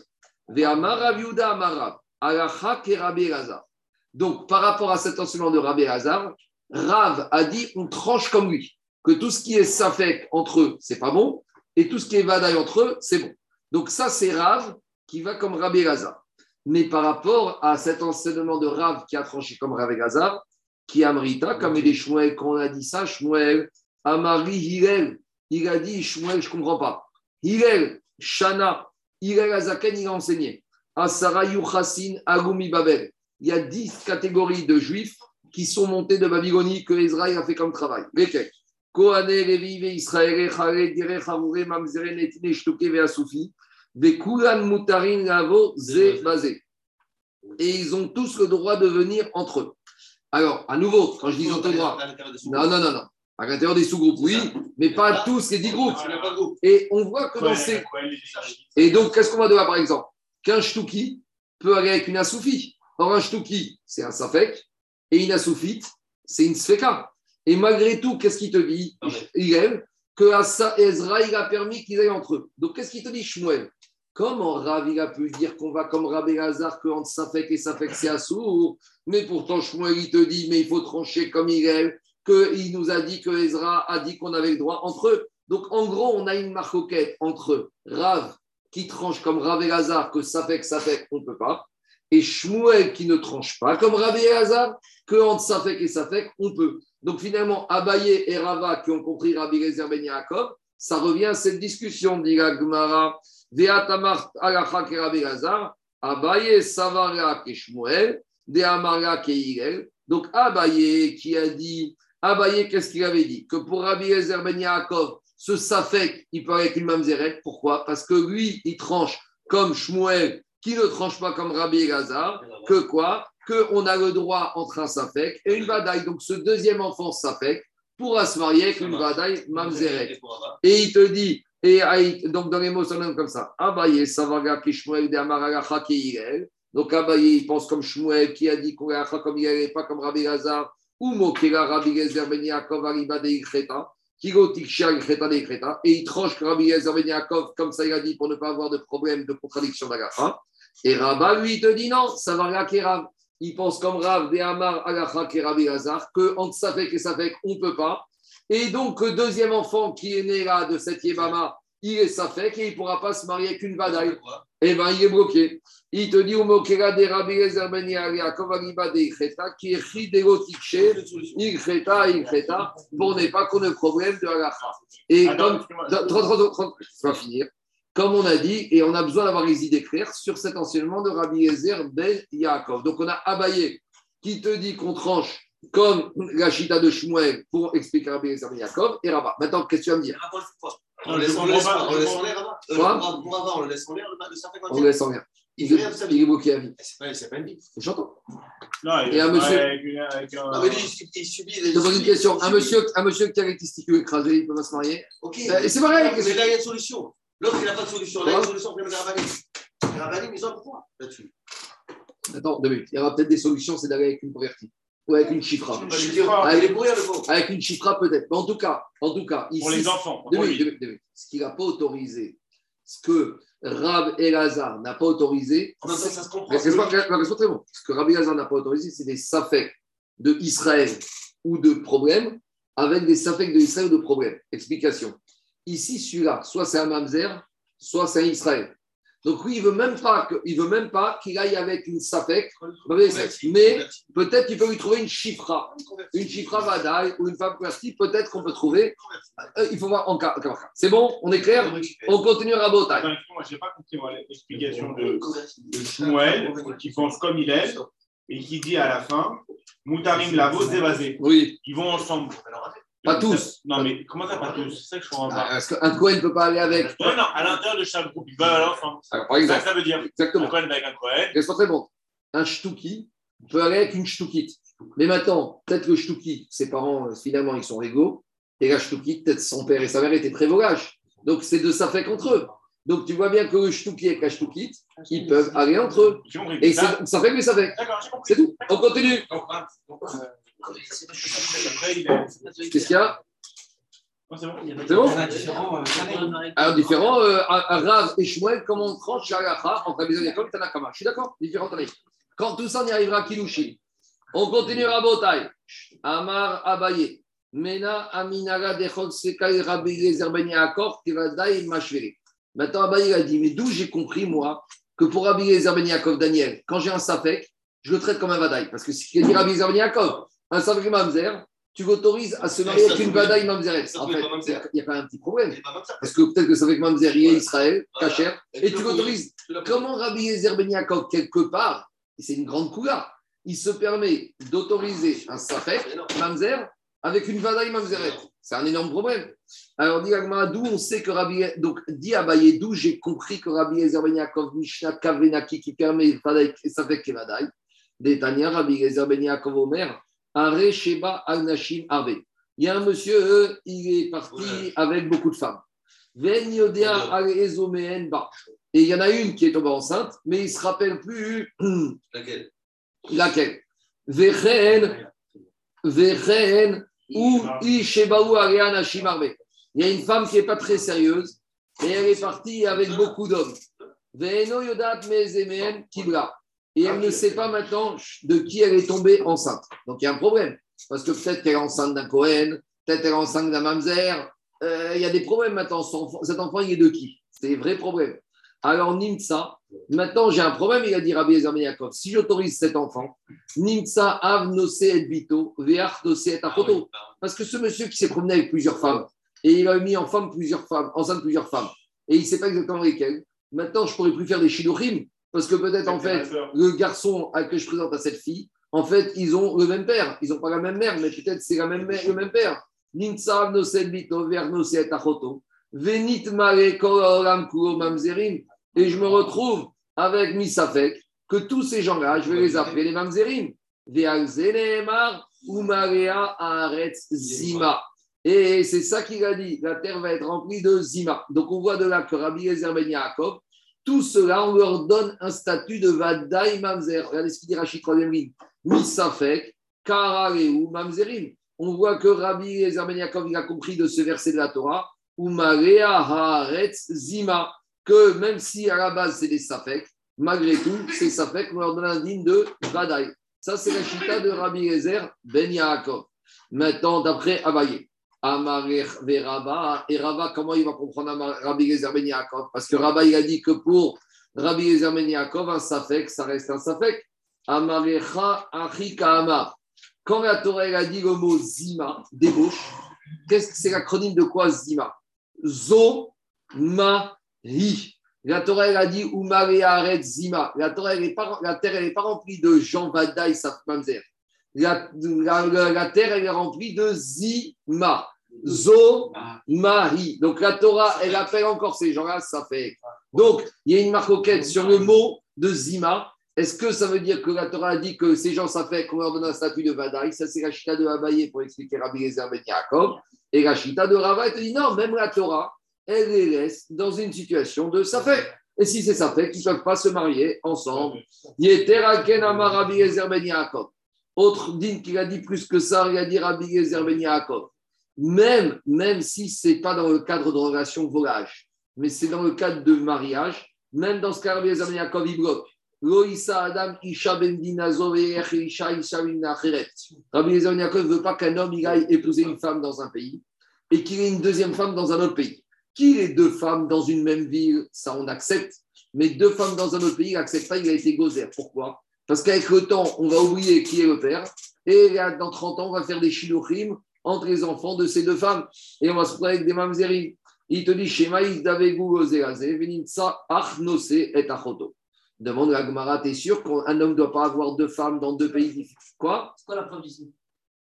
Donc, par rapport à cet enseignement de Rabbi Elazar, Rav a dit on tranche comme lui. Que tout ce qui est safek entre eux, c'est pas bon. Et tout ce qui est vadaï entre eux, c'est bon. Donc, ça, c'est Rav qui va comme Rabbi Elazar. Mais par rapport à cet enseignement de Rav qui a tranché comme Rabbi Elazar, qui est Amrita, comme il est Shmuel, quand a dit ça, Shmuel, Amari Hillel, il a dit Shmuel, je ne comprends pas. Hillel, Shana, Hillel Azaken, il a enseigné. Asara Yuchasin, Agumi Babel. Il y a dix catégories de juifs qui sont montés de Babylonie que Israël a fait comme travail. Israël, Netine, Veasoufi, Vekulan, Lavo, Bazé. Et ils ont tous le droit de venir entre eux. Alors, à nouveau, quand je dis le droit, non, non, non, non. À l'intérieur des sous-groupes, oui, mais pas tous les dix groupes. Et on voit que dans ces. Et donc, qu'est-ce qu'on va devoir, par exemple? Qu'un Shtouki peut aller avec une Asoufi. Or, un Shtouki, c'est un Safek, et une Asoufite, c'est une Sfeka. Et malgré tout, qu'est-ce qu'il te dit Il aime que Asa Ezra, il a permis qu'ils aillent entre eux. Donc, qu'est-ce qu'il te dit, Shmuel? Comment Rav, il a pu dire qu'on va comme Rabbi Hazar, que entre Safek et Safek, c'est Assour? Mais pourtant, Shmuel, il te dit, mais il faut trancher comme il aime, qu'il nous a dit que Ezra a dit qu'on avait le droit entre eux. Donc, en gros, on a une marcoquette entre Rav, qui tranche comme Rav et Hazar, que Safek, Safek, on ne peut pas, et Shmuel qui ne tranche pas comme Rav et Hazar, que entre Safek et Safek, on peut. Donc, finalement, Abaye et Rava, qui ont compris Rabbi Gezer Ben Yaakov, ça revient à cette discussion, dit la Gemara. Veatamar alacha ke Rabbi Hazar, Abaye savara Shmuel, de Amara. Donc, Abaye qui a dit, Abaye, qu'est-ce qu'il avait dit? Que pour Rabbi Gezer Ben Yaakov, ce Safek, il peut avec une mamzeret. Pourquoi? Parce que lui, il tranche comme Shmuel, qui ne tranche pas comme Rabbi Elazar, que quoi? Qu'on a le droit entre un Safek et une Vadaï. Donc ce deuxième enfant Safek pourra se marier avec une Vadaï mamzeret. Et il te dit, et donc dans les mots, ça donne comme ça. Abaye, Savaga, Kishmuel, de Amaragacha, Keirel. Donc Abaye, il pense comme Shmuel, qui a dit qu'on est comme il et pas comme Rabbi Elazar. Ou Mokira, Rabbi Gezer, Ben Yaakov, Ariba, de Ikreta et il tranche que Rabbi Yezer Ben Yaakov, comme ça il a dit, pour ne pas avoir de problème de contradiction d'Agacha. Et Rabba, lui, il te dit non, ça va Rav. Il pense comme Rav, de Amar, Agacha, Rabbi Hazar, que entre Safek et Safek, on ne peut pas. Et donc, le deuxième enfant qui est né là de cette Yébama, il est safek et il ne pourra pas se marier avec une. Pourquoi Eh bien, il est bloqué. Il te dit, Umokera de Rabbi Eliezer ben Yaakov Aliba de Icheta, qui est Chiderotikche, Icheta, Icheta, pour ne pas qu'on ait problème de halacha. Et comme, excuse-moi. dans- 30, 30, 30, je vais finir. Comme on a dit, et on a besoin d'avoir les idées claires sur cet enseignement de Rabbi Eliezer ben Yaakov. Donc, on a Abaye qui te dit qu'on tranche comme la chita de Shmuel pour expliquer Rabbi Eliezer ben Yaakov et Rabat. Maintenant, qu'est-ce que tu vas me dire? On le laisse pas, pas, on le laisse en l'air. Euh, on le laisse en l'air, On le laisse en l'air. Il est bloqué à vie. C'est pas- C'est pas une vie. J'entends. Non, il Et un monsieur- avec un- Non, mais lui, il subit. Je te pose une question. Un monsieur, un monsieur qui a les testicules écrasés, il peut pas se marier Ok. Euh, et c'est pareil, Mais là, il y a une solution. L'autre, il n'a pas de solution. Là, il y a une solution pour les Ravanim. Les ils ont là-dessus. Attends, deux minutes. Il y aura peut-être des solutions, c'est d'aller avec une convertie. Ou avec une chifra. Je les dis, frères, ah. Avec une chifra, peut-être. Mais en tout cas, en tout cas, ici. Pour les enfants. Deux pour minutes, deux minutes, deux minutes. Ce qu'il n'a pas autorisé, ce que Rab Elazar n'a pas autorisé, En même temps, ça se comprend. Très bon. Ce que Rabbi Hazar n'a pas autorisé, c'est des safeks de Israël ou de problèmes avec des safeks de Israël ou de problèmes. Explication. Ici, celui-là, soit c'est un mamzer, soit c'est un Israël. Donc lui, il veut même pas que- il veut même pas qu'il aille avec une safek, mais peut-être qu'il peut lui trouver une chifra, une chifra vadaï ou une femme plastique, peut-être qu'on peut trouver. Euh, il faut voir en cas. C'est bon, on est clair? On continue à. Attends, excuse-moi, je n'ai pas compris moi, l'explication de, de Shmuel qui pense comme il est et qui dit à la fin Moutarim Lavo Zévazé. Oui, Ils vont ensemble. Pas tous. Non, mais comment ça, pas tous? C'est ça que je comprends pas. parce qu'un Cohen ne peut pas aller avec? Non, non, à l'intérieur de chaque groupe, ils aller ensemble. Alors, par C'est ça exemple, que ça veut dire. Un exactement. Cohen avec un Cohen. Laisse-moi très bon. Un ch'touki peut aller avec une ch'toukite. Mais maintenant, peut-être le ch'touki, ses parents, euh, finalement, ils sont égaux. Et la ch'touki, peut-être son père et sa mère étaient très vorages. Donc, c'est de ça fait contre eux. Donc, tu vois bien que le ch'touki et la ch'toukite, ils peuvent aller entre eux. Et Ça- ça fait que ça fait. D'accord, j'ai compris. C'est tout. On continue. Qu'est-ce qu'il y a c'est bon. C'est Alors, différent, euh, Rav et Shmuel, comment on tranche la halakha entre Abizan Yaakov et Tanakama. Je suis d'accord Différent. Quand tout ça, on y arrivera à Kilouchi. On continuera à Botaï. Amar Abaye. Mena Aminara Dechol Sekai Rabbi Yezer Ben Yaakov Tivadai Mashveri. Maintenant, Abaye a dit Mais d'où j'ai compris, moi, que pour Rabbi Yezer Ben Yaakov Daniel, quand j'ai un Safek, je le traite comme un Vadaï. Parce que ce qu'il dit Rabbi Yezer Ben Yaakov, un Safek Mamzer, tu l'autorises à se marier avec une Vadaï Mamzeret. Ça En fait, il y a même un petit problème. Pas. Parce que peut-être que ça que Mamzer, il est Israël, Voilà. Kacher, et tu l'autorises. Comment Rabbi Yezer Ben quelque part, c'est une grande coula, il se permet d'autoriser un Safek. Mamzer, avec une Vadaï Mamzeret C'est un énorme problème. Alors, dit d'où on sait que Rabbi, donc, dit Abaye, d'où j'ai compris que Rabbi Yezer Ben Yaakov, Mishnah Kavenaki, qui permet Vadaï Safek et Vadaï, Détania, Rabbi Yezer Ben Yaakov Omer, Sheba. Il y a un monsieur, il est parti avec beaucoup de femmes. Et il y en a une qui est tombée enceinte, mais il ne se rappelle plus Laquelle? laquelle. Ou. Il y a une femme qui n'est pas très sérieuse et elle est partie avec beaucoup d'hommes. Veno Yodat Kibra. Et elle ne sait pas maintenant de qui elle est tombée enceinte. Donc il y a un problème. Parce que peut-être qu'elle est enceinte d'un Cohen, peut-être qu'elle est enceinte d'un Mamzer. Euh, il y a des problèmes maintenant. Son cet enfant, il est de qui? C'est des vrais problèmes. Alors Nimtsa, maintenant j'ai un problème, il a dit Rabbi Ezer Ben Yaakov. Si j'autorise cet enfant, Nimtsa Av Nose et Bito, Veach Nose et Achoto. Parce que ce monsieur qui s'est promené avec plusieurs femmes, et il a mis en femme plusieurs femmes, enceinte plusieurs femmes, et il ne sait pas exactement lesquelles, maintenant je pourrais plus faire des shidurim, parce que peut-être en fait, le garçon à- que je présente à cette fille, en fait, ils ont le même père. Ils n'ont pas la même mère, mais peut-être c'est la même mère- le même père. Et je me retrouve avec Misafek, que tous ces gens-là, je vais les appeler les Mamzerim. Zima. Et c'est ça qu'il a dit. La terre va être remplie de Zima. Donc on voit de là que Rabbi Ezer Ben Yaakov, tout cela, on leur donne un statut de Vadaï Mamzer. Regardez ce qu'il dit Rachid, troisième ligne. Misafek, Karareu Mamzerim. On voit que Rabbi Ezer Ben il a compris de ce verset de la Torah. Umarea Haaretz Zima. Que même si à la base c'est des Safek, malgré tout, ces Safek, on leur donne un digne de Vadaï. Ça, c'est la chita de Rabbi Ezer Ben Yaakov. Maintenant, d'après Abaye. Veraba. Et Raba, comment il va comprendre Rabbi Gezer Ben Parce que Raba, il a dit que pour Rabbi Gezer Ben un Safek, ça reste un Safek. Amarecha Achika Amar. Quand la Torah a dit le mot Zima, débauche, qu'est-ce que c'est l'acronyme de quoi Zima? Zo Hi. La Torah a dit Umare Zima. La, Torah, elle la terre elle n'est pas remplie de Jean Vadaï Safmamzer. La, la, la- la terre elle est remplie de Zima. Zo Mahi. Donc la Torah, elle appelle encore ces gens-là, ça fait. Donc il y a une marcoquette sur le mot de Zima. Est-ce que ça veut dire que la Torah a dit que ces gens, ça fait qu'on leur donne un statut de Vadaï Ça, c'est la chita de Abaye pour expliquer Rabbi Gezer Ben Yaakov. Et la chita de Rava, te dit non, même la Torah, elle les laisse dans une situation de Safek. Et si c'est Safek, ils ne peuvent pas se marier ensemble. Yeteraken Amar Rabbi Ben Yaakov. Autre digne qui a dit plus que ça, il a dit Rabbi Gezer Ben Yaakov. Même, même si ce n'est pas dans le cadre de relation volage, mais c'est dans le cadre de mariage, même dans ce cas, Rabbi Gezer Ben Yaakov, il bloque. Loïsa Adam Ben. Rabbi Gezer Ben Yaakov ne veut pas qu'un homme il aille épouser une femme dans un pays et qu'il ait une deuxième femme dans un autre pays. Qu'il ait deux femmes dans une même ville, ça on accepte, mais deux femmes dans un autre pays, il n'accepte pas, il a été gozer. Pourquoi? Parce qu'avec le temps, on va oublier qui est le père, et dans 30 ans, on va faire des shilochim entre les enfants de ces deux femmes, et on va se retrouver avec des mamzerim. Il te dit, Shema Isdavegu Gozerazé, Venitsa Achnose et Achoto. Demande la Gemara, t'es sûr qu'un homme ne doit pas avoir deux femmes dans deux pays différents? Quoi? C'est quoi la preuve ici?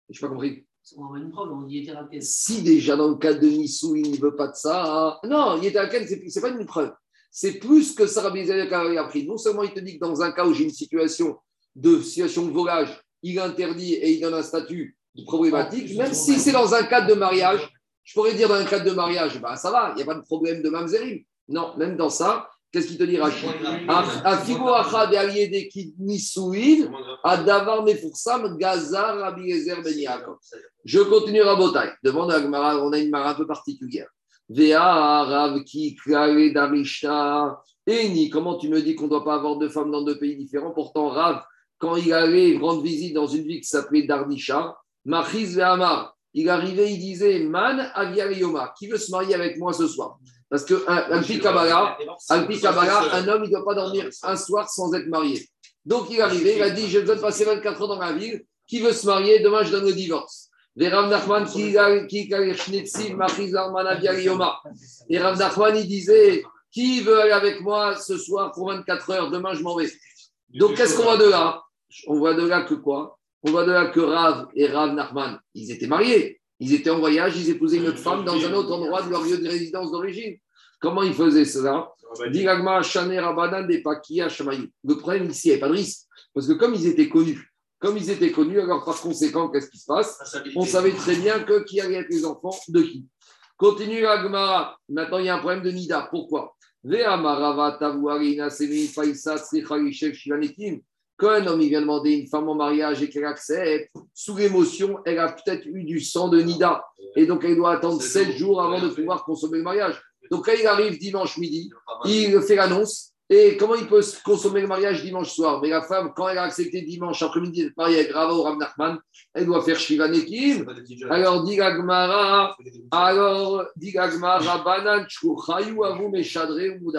Je n'ai pas compris. On a une preuve, on y était. Si déjà dans le cas de Nissou, il ne veut pas de ça, non, il était à Ken, ce n'est pas une preuve. C'est plus que ça, Rabbi a appris. Non seulement il te dit que dans un cas où j'ai une situation de situation de volage, il interdit et il donne un statut problématique, même si c'est dans un cadre de mariage, je pourrais dire dans un cadre de mariage, bah, ça va, il n'y a pas de problème de mamzerim. Non, même dans ça, qu'est-ce qu'il te dit, Rachid? Afigo achad de Nissouin, Adavar Mefursam, Gazar, Rabbi Ezer Ben Yaakov. Je continue Rabotai. Demande à Gemara, on a une mara un peu particulière. Vea, Rav, ki, Darishta. Eni, comment tu me dis qu'on ne doit pas avoir deux femmes dans deux pays différents? Pourtant, Rav, quand il allait rendre visite dans une ville qui s'appelait Dardisha, Machiz Ve'amar, il arrivait, il disait Man Aviariyoma, qui veut se marier avec moi ce soir? Parce que Alpi Kabbalah, un homme, il ne doit pas dormir un soir sans être marié. Donc il arrivé, il a dit, besoin de passer 24 heures dans la ville, qui veut se marier, demain je donne le divorce. Et Rav Nachman, il disait, qui veut aller avec moi ce soir pour 24 heures, demain je m'en vais. Donc qu'est-ce qu'on voit de là? On voit de là que quoi? On voit de là que Rav et Rav Nachman, ils étaient mariés. Ils étaient en voyage, ils épousaient une autre femme dans un autre endroit de leur lieu de résidence d'origine. Comment ils faisaient cela Shamaï. Le problème ici, il n'y a pas de risque. Parce que comme ils étaient connus, comme ils étaient connus, alors par conséquent, qu'est-ce qui se passe? On savait très bien que qui allait être les enfants de qui. Continue Agmara. Maintenant, il y a un problème de Nida. Pourquoi? Shivanekim. Quand un homme il vient demander une femme en mariage et qu'elle accepte, sous l'émotion, elle a peut-être eu du sang de Nida. Et donc, elle doit attendre 7 jours avant de pouvoir consommer le mariage. Donc, quand il arrive dimanche midi, il fait l'annonce. Et comment il peut consommer le mariage dimanche soir? Mais la femme, quand elle a accepté dimanche après-midi d'être mariée avec Rava ou Rav Nachman, elle doit faire Shiva Nekim. Alors, dit Gagmara, alors, dit Gagmara, Banan, Chayou, Avou, Meshadre, ou.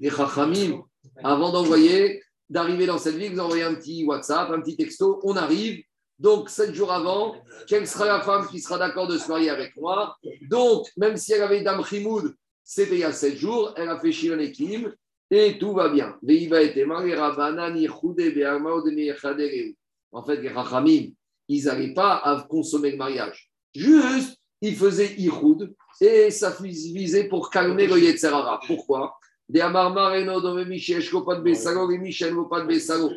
Les Chachamim, avant d'envoyer, d'arriver dans cette ville, vous envoyez un petit WhatsApp, un petit texto, on arrive. Donc, sept jours avant, quelle sera la femme qui sera d'accord de se marier avec moi? Donc, même si elle avait Dame Chimoud, c'était il y a sept jours, elle a fait Shiva Nekim et tout va bien. Et. En fait, les Rachamim, ils n'allaient pas à consommer le mariage. Juste, ils faisaient Ichoud et ça visait pour calmer le Yetzerara. Pourquoi? Des Amarmar, Eno, Dome, Michel, pas de Bessago, et Michel, pas de Bessago.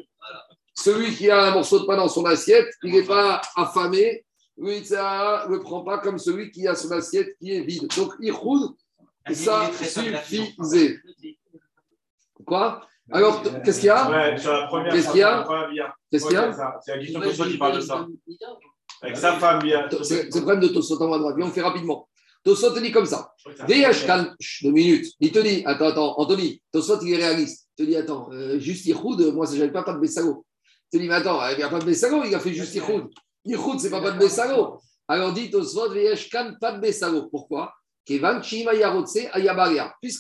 Celui qui a un morceau de pain dans son assiette, il n'est pas affamé. Le Yetzerara ne le prend pas comme celui qui a son assiette qui est vide. Donc, Ichoud, ça suffisait. Quoi? Alors, qu'est-ce qu'il y a? Ouais, sur la première. Qu'est-ce qu'il y a? Qu'est-ce qu'il y a? C'est ça. La question qui parle de ça. Avec sa femme, bière. C'est le problème de Tosot en droite. Viens, on fait rapidement. Tosot te dit comme ça. Veyashkan, deux minutes. Il te dit, attends, attends, Anthony, Tosot, il est réaliste. Il te dit, attends, euh, juste Yichoud, moi, ça j'avais pas, pas de Bessago. Il te dit, mais attends, il n'y a pas de Bessago, il a fait juste Yichoud. Yichoud, c'est pas pas de Bessago. Alors dit Tosfot, Veyesh kan pas de Bessalo. Pourquoi? Puisque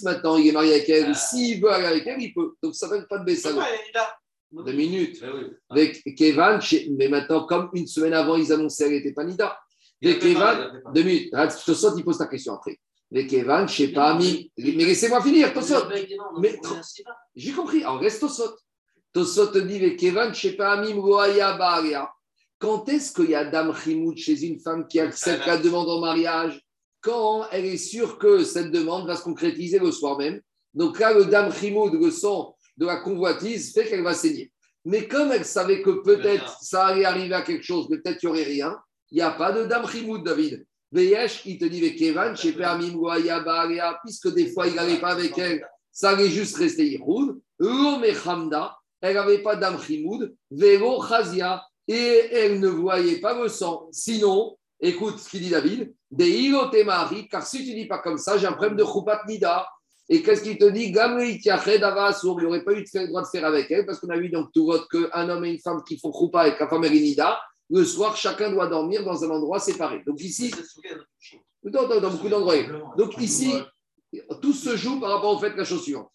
maintenant il est marié avec elle, Ah. s'il veut aller avec elle, il peut. Donc ça s'appelle pas de là? Deux minutes. Mais oui. Avec Kevan, mais maintenant, comme une semaine avant, ils annonçaient qu'elle était pas Il Kevan, deux minutes. Tosfot, il pose ta question après. Avec Kevan, je sais pas, ami. Mais laissez-moi finir, Tosfot. Mais- J'ai compris. Alors, reste Tosot. Tosot te dit, mais Kevin, je sais pas, Amim Goaya Baria. Quand est-ce qu'il y a Dame Chimoud chez une femme qui accepte la demande en mariage? Quand elle est sûre que cette demande va se concrétiser le soir même? Donc là, le Dame Chimoud, le sang de la convoitise, fait qu'elle va saigner. Mais comme elle savait que peut-être ça allait arriver à quelque chose, peut-être qu'il n'y aurait rien, il n'y a pas de Dame Chimoud, David. Veyesh, il te dit, Amim Goaya Baria, puisque des fois il n'allait pas avec elle ça allait juste rester Yichud. Hamda, elle n'avait pas d'âme Chimoud, Vélo Chazia, et elle ne voyait pas le sang. Sinon, écoute ce qu'il dit David, des Ilotemari, car si tu dis pas comme ça, j'ai un problème de Chupat Nida. Et qu'est-ce qu'il te dit? Il n'aurait pas eu le droit de faire avec elle, parce qu'on a vu donc tout vote qu'un homme et une femme qui font Chupa avec la femme et Nida, le soir, chacun doit dormir dans un endroit séparé. Donc ici, dans, dans- dans beaucoup d'endroits. Donc ici, tout se joue par rapport au fait de la chose suivante.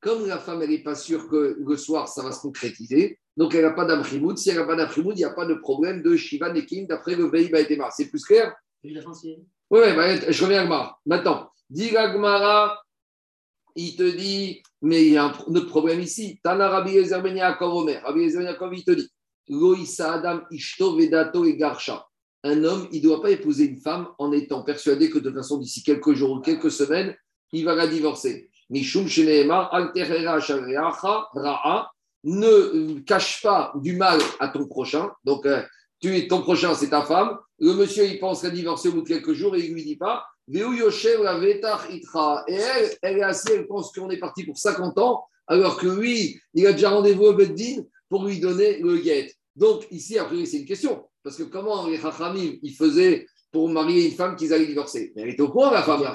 Comme la femme, elle n'est pas sûre que le soir, ça va se concrétiser, donc elle n'a pas d'amrimoud. Si elle n'a pas d'amrimoud, il n'y a pas de problème de Shiva Nekim d'après le Veï Baetema. C'est plus clair? Oui, bah, je reviens à Gmara. Maintenant, dit Gmara, il te dit, mais il y a un, autre problème ici. Tana Rabbi Ezer Ben Yaakov Omer. Rabbi Ezer Ben Yaakov, il te dit, Un homme, il ne doit pas épouser une femme en étant persuadé que de toute façon, d'ici quelques jours ou quelques semaines, il va la divorcer. Ne cache pas du mal à ton prochain. Donc, euh, tu es ton prochain, c'est ta femme. Le monsieur, il pense qu'à divorcer au bout de quelques jours et il ne lui dit pas. La. Et elle, elle est assise, elle pense qu'on est parti pour 50 ans, alors que lui, il a déjà rendez-vous au Beddin pour lui donner le guet. Donc, ici, après, c'est une question. Parce que comment les Chachamim, ils faisaient pour marier une femme qu'ils allaient divorcer? Mais elle était au courant, la femme, là.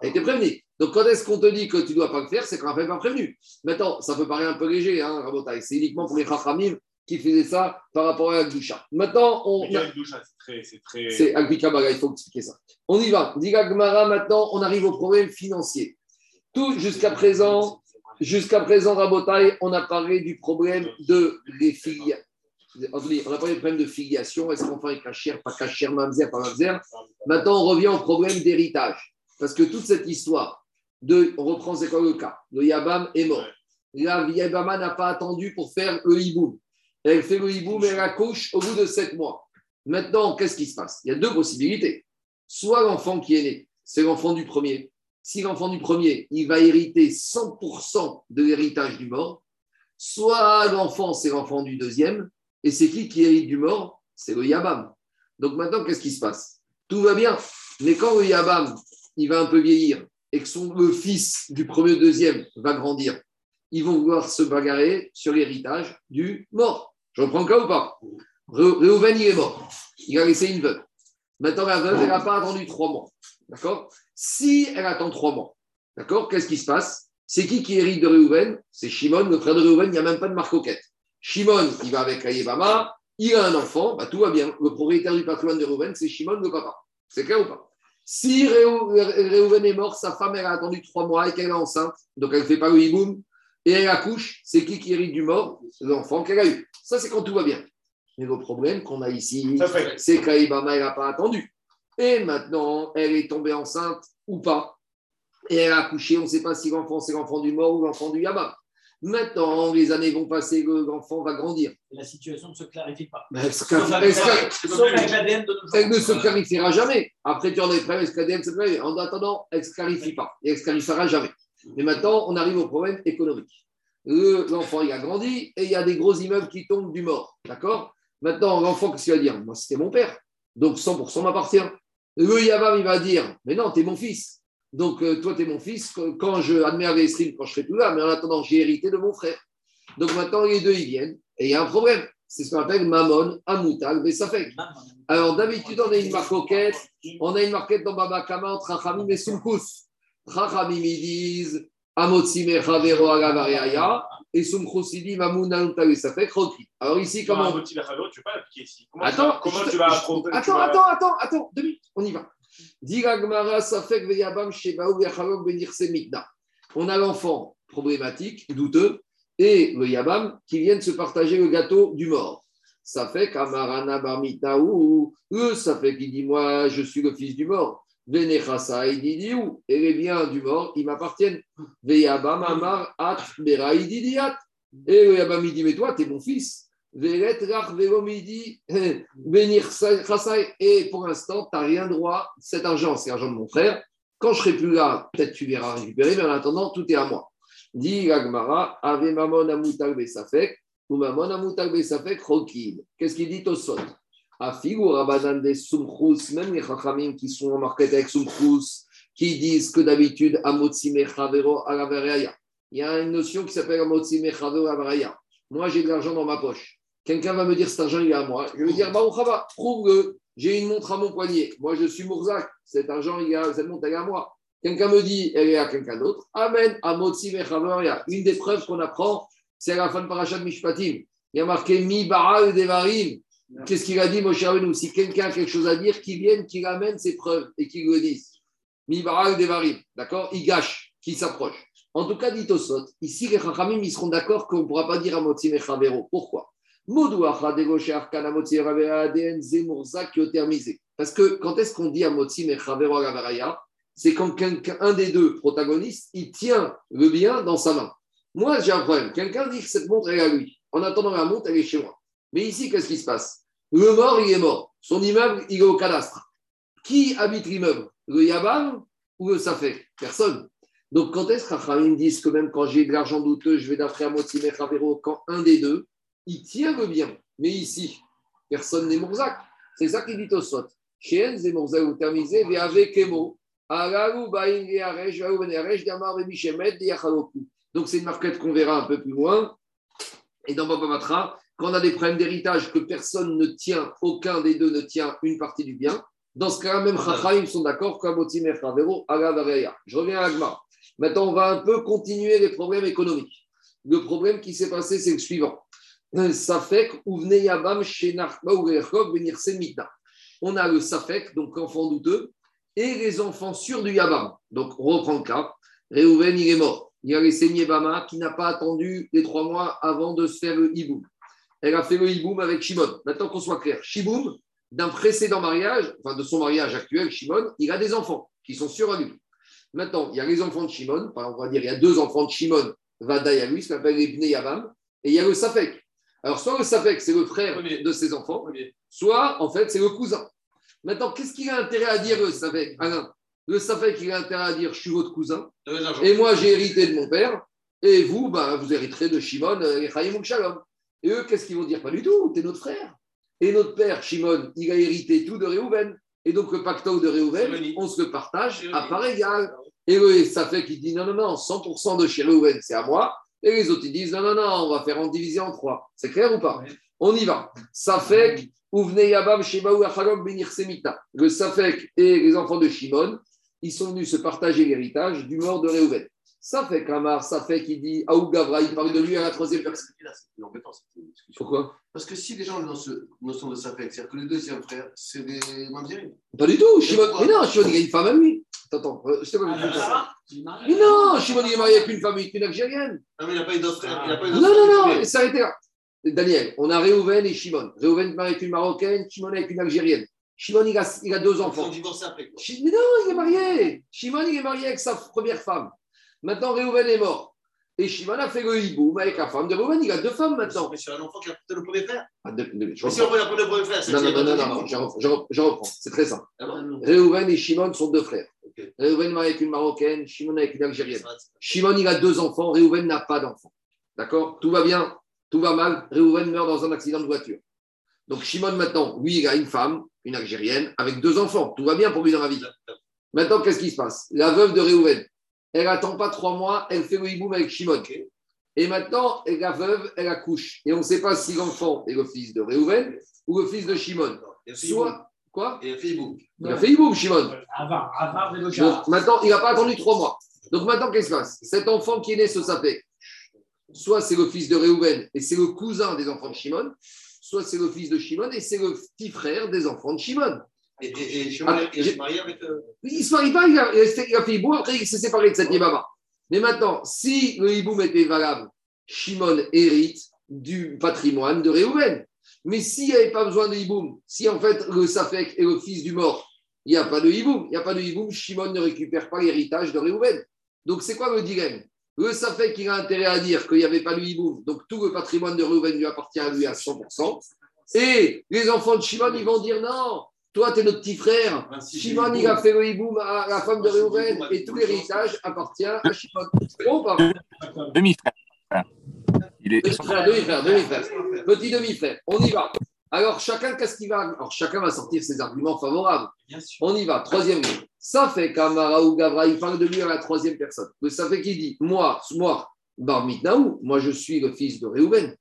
Elle était prévenue. Donc, quand est-ce qu'on te dit que tu ne dois pas le faire? C'est quand même pas prévenu. Maintenant, ça peut paraître un peu léger, hein, Rabotai. C'est uniquement pour les Chachamim qui faisaient ça par rapport à la Gdusha. Maintenant, on. Mais c'est très. C'est il faut expliquer ça. On y va. Diga Gmara, maintenant, on arrive au problème financier. Tout jusqu'à présent, jusqu'à présent, Rabotai, on a parlé du problème de les filles. On a parlé du problème de filiation. Est-ce qu'enfant est cachère, pas cachère, mamzer, pas mamzer Maintenant, on revient au problème d'héritage. Parce que toute cette histoire, de, on reprend c'est quoi le cas? Le Yabam est mort. La Yabama n'a pas attendu pour faire le hiboum. Elle fait le hiboum et elle accouche au bout de sept mois. Maintenant, qu'est-ce qui se passe? Il y a deux possibilités. Soit l'enfant qui est né, c'est l'enfant du premier. Si l'enfant du premier, il va hériter 100% de l'héritage du mort, soit l'enfant, c'est l'enfant du deuxième, et c'est qui qui hérite du mort? C'est le Yabam. Donc maintenant, qu'est-ce qui se passe? Tout va bien, mais quand le Yabam, va un peu vieillir, et que son, fils du premier deuxième va grandir, ils vont vouloir se bagarrer sur l'héritage du mort. Je reprends le cas ou pas? Ré- Réhouven, il est mort. Il a laissé une veuve. Maintenant, la veuve, elle n'a pas attendu trois mois. D'accord? Si elle attend trois mois, d'accord? Qu'est-ce qui se passe? C'est qui qui hérite de Réhouven C'est Shimon, le frère de Réhouven, il n'y a même pas de marcoquette. Shimon, il va avec Ayébama, il a un enfant, bah, tout va bien. Le propriétaire du patrimoine de Réhouven, c'est Shimon, le papa. C'est clair ou pas? Si Réhouven est mort, sa femme, elle a attendu trois mois et qu'elle est enceinte, donc elle ne fait pas le hiboum, et elle accouche, c'est qui qui hérite du mort? C'est l'enfant qu'elle a eu. Ça, c'est quand tout va bien. Mais le problème qu'on a ici, c'est qu'Aïbama, elle n'a pas attendu. Et maintenant, elle est tombée enceinte ou pas? Et elle a accouché, on ne sait pas si l'enfant, c'est l'enfant du mort ou l'enfant du Yabam. Maintenant, les années vont passer, le- l'enfant va grandir. La situation ne se clarifie pas. Mais elle se Sauf clarifie- avec, elle se- sauf avec l'ADN de nos jours. elle ne se clarifiera jamais. Après, tu en es prêt, est-ce qu'ADN se clarifie En attendant, elle ne se clarifie pas. Et elle ne se clarifiera jamais. Mais maintenant, on arrive au problème économique. Le- L'enfant, il a grandi et il y a des gros immeubles qui tombent du mort. D'accord? Maintenant, l'enfant, qu'est-ce qu'il va dire? Moi, c'était mon père. Donc, 100% m'appartient. Le Yabam, il va dire Mais non, tu es mon fils. Donc, euh, toi, tu es mon fils. Quand je admets à quand je serai plus là, mais en attendant, j'ai hérité de mon frère. Donc, maintenant, les deux, ils viennent et il y a un problème. C'est ce qu'on appelle Mammon, Amoutal, Besafek. Alors, d'habitude, on a une marcoquette. On a une marquette dans Baba Kama entre Rachamim et Soukous. Rachamim, ils disent Amotsime Chavero Agavareaya. et Sumchus, il dit Mamoun Anoutal Safek, Rokri. Alors ici, Comment Chavero, tu peux pas l'appliquer ici. Comment Attends, tu vas, Attends, attends, attends, attends, deux minutes, on y va. On a l'enfant problématique, douteux, et le Yabam qui viennent se partager le gâteau du mort. Ça fait qu'Amarana Barmitaou, eux, ça fait qu'il dit Moi, je suis le fils du mort. Venechasa Ididiou, et les biens du mort, ils m'appartiennent. Veyabam Amar At. Et le Yabam, il dit Mais toi, t'es mon fils. Chasai. Et pour l'instant, tu n'as rien droit. Cet argent, c'est l'argent de mon frère. Quand je serai plus là, peut-être tu verras récupérer, mais en attendant, tout est à moi. Dit Gagmara, Ave Mamon Besafek, ou Mamon Amutal Besafek, Rokid. Qu'est-ce qu'il dit au sol Afig ou Rabadan des Sumchus, même les Chachamim qui sont en market avec Sumchus, qui disent que d'habitude, Amotsi Mechavero Alavaraya. Il y a une notion qui s'appelle Amotsi Mechavero Alavaraya. Moi, j'ai de l'argent dans ma poche. Quelqu'un va me dire cet argent, il est à moi. Je vais dire, Baruch Haba, prouve-le. J'ai une montre à mon poignet. Moi, je suis Mourzak. Cet argent, il à- cette montre, est à moi. Quelqu'un me dit, elle est à quelqu'un d'autre. Amen. Amotsi Mechavero Une des preuves qu'on apprend, c'est à la fin de Parashat Mishpatim. Il y a marqué Mi Baral Devarim. Qu'est-ce qu'il a dit, Moshe Rabbeinu? Si quelqu'un a quelque chose à dire, qu'il vienne, qu'il amène ses preuves et qu'il le dise. Mi Baral Devarim. D'accord? Il gâche, qui s'approche. En tout cas, dit Tosot, ici, les Chachamim, ils seront d'accord qu'on ne pourra pas dire Amotsi Mechavero. Pourquoi? Parce que quand est-ce qu'on dit à Motsi Mechavero Agavaraya C'est quand un des deux protagonistes, il tient le bien dans sa main. Moi, j'ai un problème. Quelqu'un dit que cette montre est à lui. En attendant la montre, elle est chez moi. Mais ici, qu'est-ce qui se passe? Le mort, il est mort. Son immeuble, il est au cadastre. Qui habite l'immeuble? Le Yabam ou le Safek Personne. Donc, quand est-ce que Rachamim disent que même quand j'ai de l'argent douteux, je vais d'après à Motsi Mechavero quand un des deux il tient le bien. Mais ici, personne n'est Mourzak. C'est ça qu'il dit au sot. Chien, c'est Mourzak mais. Donc, c'est une marquette qu'on verra un peu plus loin. Et dans Baba Matra, quand on a des problèmes d'héritage que personne ne tient, aucun des deux ne tient une partie du bien, dans ce cas-là, même Chachraïm sont d'accord. Je reviens à Agma. Maintenant, on va un peu continuer les problèmes économiques. Le problème qui s'est passé, c'est le suivant. Safek, Ouvne Yabam. On a le Safek, donc enfant douteux, et les enfants sûrs du Yabam. Donc, on reprend le cas. Réhouven, il est mort. Il y a laissé Niebama qui n'a pas attendu les trois mois avant de se faire le hiboum. Elle a fait le hiboum avec Shimon. Maintenant qu'on soit clair, Shimon, d'un précédent mariage, enfin de son mariage actuel, Shimon, il a des enfants qui sont sûrs à lui. Maintenant, il y a les enfants de Shimon, on va dire il y a deux enfants de Shimon, Vadaï lui, ce qu'on appelle les Bnei Yavam, et il y a le Safek. Alors, soit le Safek, c'est le frère de ses enfants, soit, en fait, c'est le cousin. Maintenant, qu'est-ce qu'il a intérêt à dire, le Safek Alain, le Safek, il a intérêt à dire je suis votre cousin, et moi, j'ai hérité de mon père, et vous, ben, vous hériterez de Shimon et Chaim Shalom. Et eux, qu'est-ce qu'ils vont dire? Pas du tout, t'es notre frère. Et notre père, Shimon, il a hérité tout de Réhouven. Et donc, le pacto de Réhouven, on se le partage à part égale. Et le Safek, il dit non, non, non, 100% de chez Réhouven, c'est à moi. Et les autres, ils disent non, non, non, on va faire en diviser en trois. C'est clair ou pas? On y va. Safek, Yabam, Shebaou, Achalok, Benir Semita. Le Safek et les enfants de Shimon, ils sont venus se partager l'héritage du mort de Réhouven. Safek Amar, Safek, il dit Aou Gavra, il parle de lui à la troisième personne. C'est embêtant, cette discussion. Pourquoi? Parce que si les gens ont notion de Safek, c'est-à-dire que les deuxièmes frères, c'est des Mamzerim. Pas du tout. Shimon, mais non, Shimon, il a une femme à lui. Attends, euh, je sais pas. Ah, mais- Sarah, tu m'as- Mais non, Shimon, il est marié avec une femme, une algérienne. Non, mais il n'a pas eu d'autres frères. Pas Non, non, non, s'arrêtez là. Daniel, on a Réhouven et Shimon. Réhouven est marié avec une marocaine, Shimon avec une algérienne. Shimon, il a, il a deux Ils sont enfants. divorcés après. quoi. Mais non, il est marié. Shimon, il est marié avec sa première femme. Maintenant, Réhouven est mort. Et Shimon a fait le hiboum avec la femme de Réhouven. Il a deux femmes maintenant. Mais c'est un enfant qui a porté le premier frère. Ah, deux- deux- je Mais si on prend le premier frère, c'est Non, non, non, pas non, non, je reprends, je je. C'est très simple. Ah bon? Réhouven et Shimon sont deux frères. Réhouven est marié avec une marocaine, Shimon avec une algérienne. Shimon, il a deux enfants, Réhouven n'a pas d'enfants. D'accord? Tout va bien, tout va mal. Réhouven meurt dans un accident de voiture. Donc Shimon, maintenant, lui, il a une femme, une Algérienne, avec deux enfants. Tout va bien pour lui dans la vie. Maintenant, qu'est-ce qui se passe? La veuve de Réhouven, elle n'attend pas trois mois, elle fait le hiboum avec Shimon. Et maintenant, la veuve, elle accouche. Et on ne sait pas si l'enfant est le fils de Réhouven ou le fils de Shimon. Soit, quoi? Il a fait hiboum. Il a fait hiboum, Shimon. Avant, avant. Donc maintenant, il n'a pas attendu trois mois. Donc maintenant, qu'est-ce qui se passe? Cet enfant qui est né, ce sapé, soit c'est le fils de Réhouven et c'est le cousin des enfants de Shimon, soit c'est le fils de Shimon et c'est le petit frère des enfants de Shimon. Et, et, et Shimon, Ah, il se avec. euh, Il ne se marie pas, il a, il a- fait Hiboum, après il s'est séparé de cette Yébama. Mais maintenant, si le Hiboum était valable, Shimon hérite du patrimoine de Réhouven. Mais s'il n'y avait pas besoin de Hiboum, si en fait le Safek est le fils du mort, il n'y a pas de Hiboum. Il n'y a pas de Hiboum, Shimon ne récupère pas l'héritage de Réhouven. Donc c'est quoi le dilemme? Le Safek, il a intérêt à dire qu'il n'y avait pas de Hiboum, donc tout le patrimoine de Réhouven lui appartient à lui à 100%. Et les enfants de Shimon, ils vont dire non, toi, tu es notre petit frère. Shimon, il a fait le hiboum à la femme de Réhouven et tout l'héritage appartient à Shimon. C'est bon ou pas Demi-frère. Il est... Demi-frère, demi-frère, demi-frère. Petit demi-frère. On y va. Alors, chacun, qu'est-ce qu'il va? Alors, chacun va sortir ses arguments favorables. Bien sûr. On y va. Troisième ligne. Ça fait qu'Amara ou Gavra, il parle de lui à la troisième personne. Mais ça fait qu'il dit? Moi, moi, Bar Mitnaou, moi, je suis le fils de Réhouven.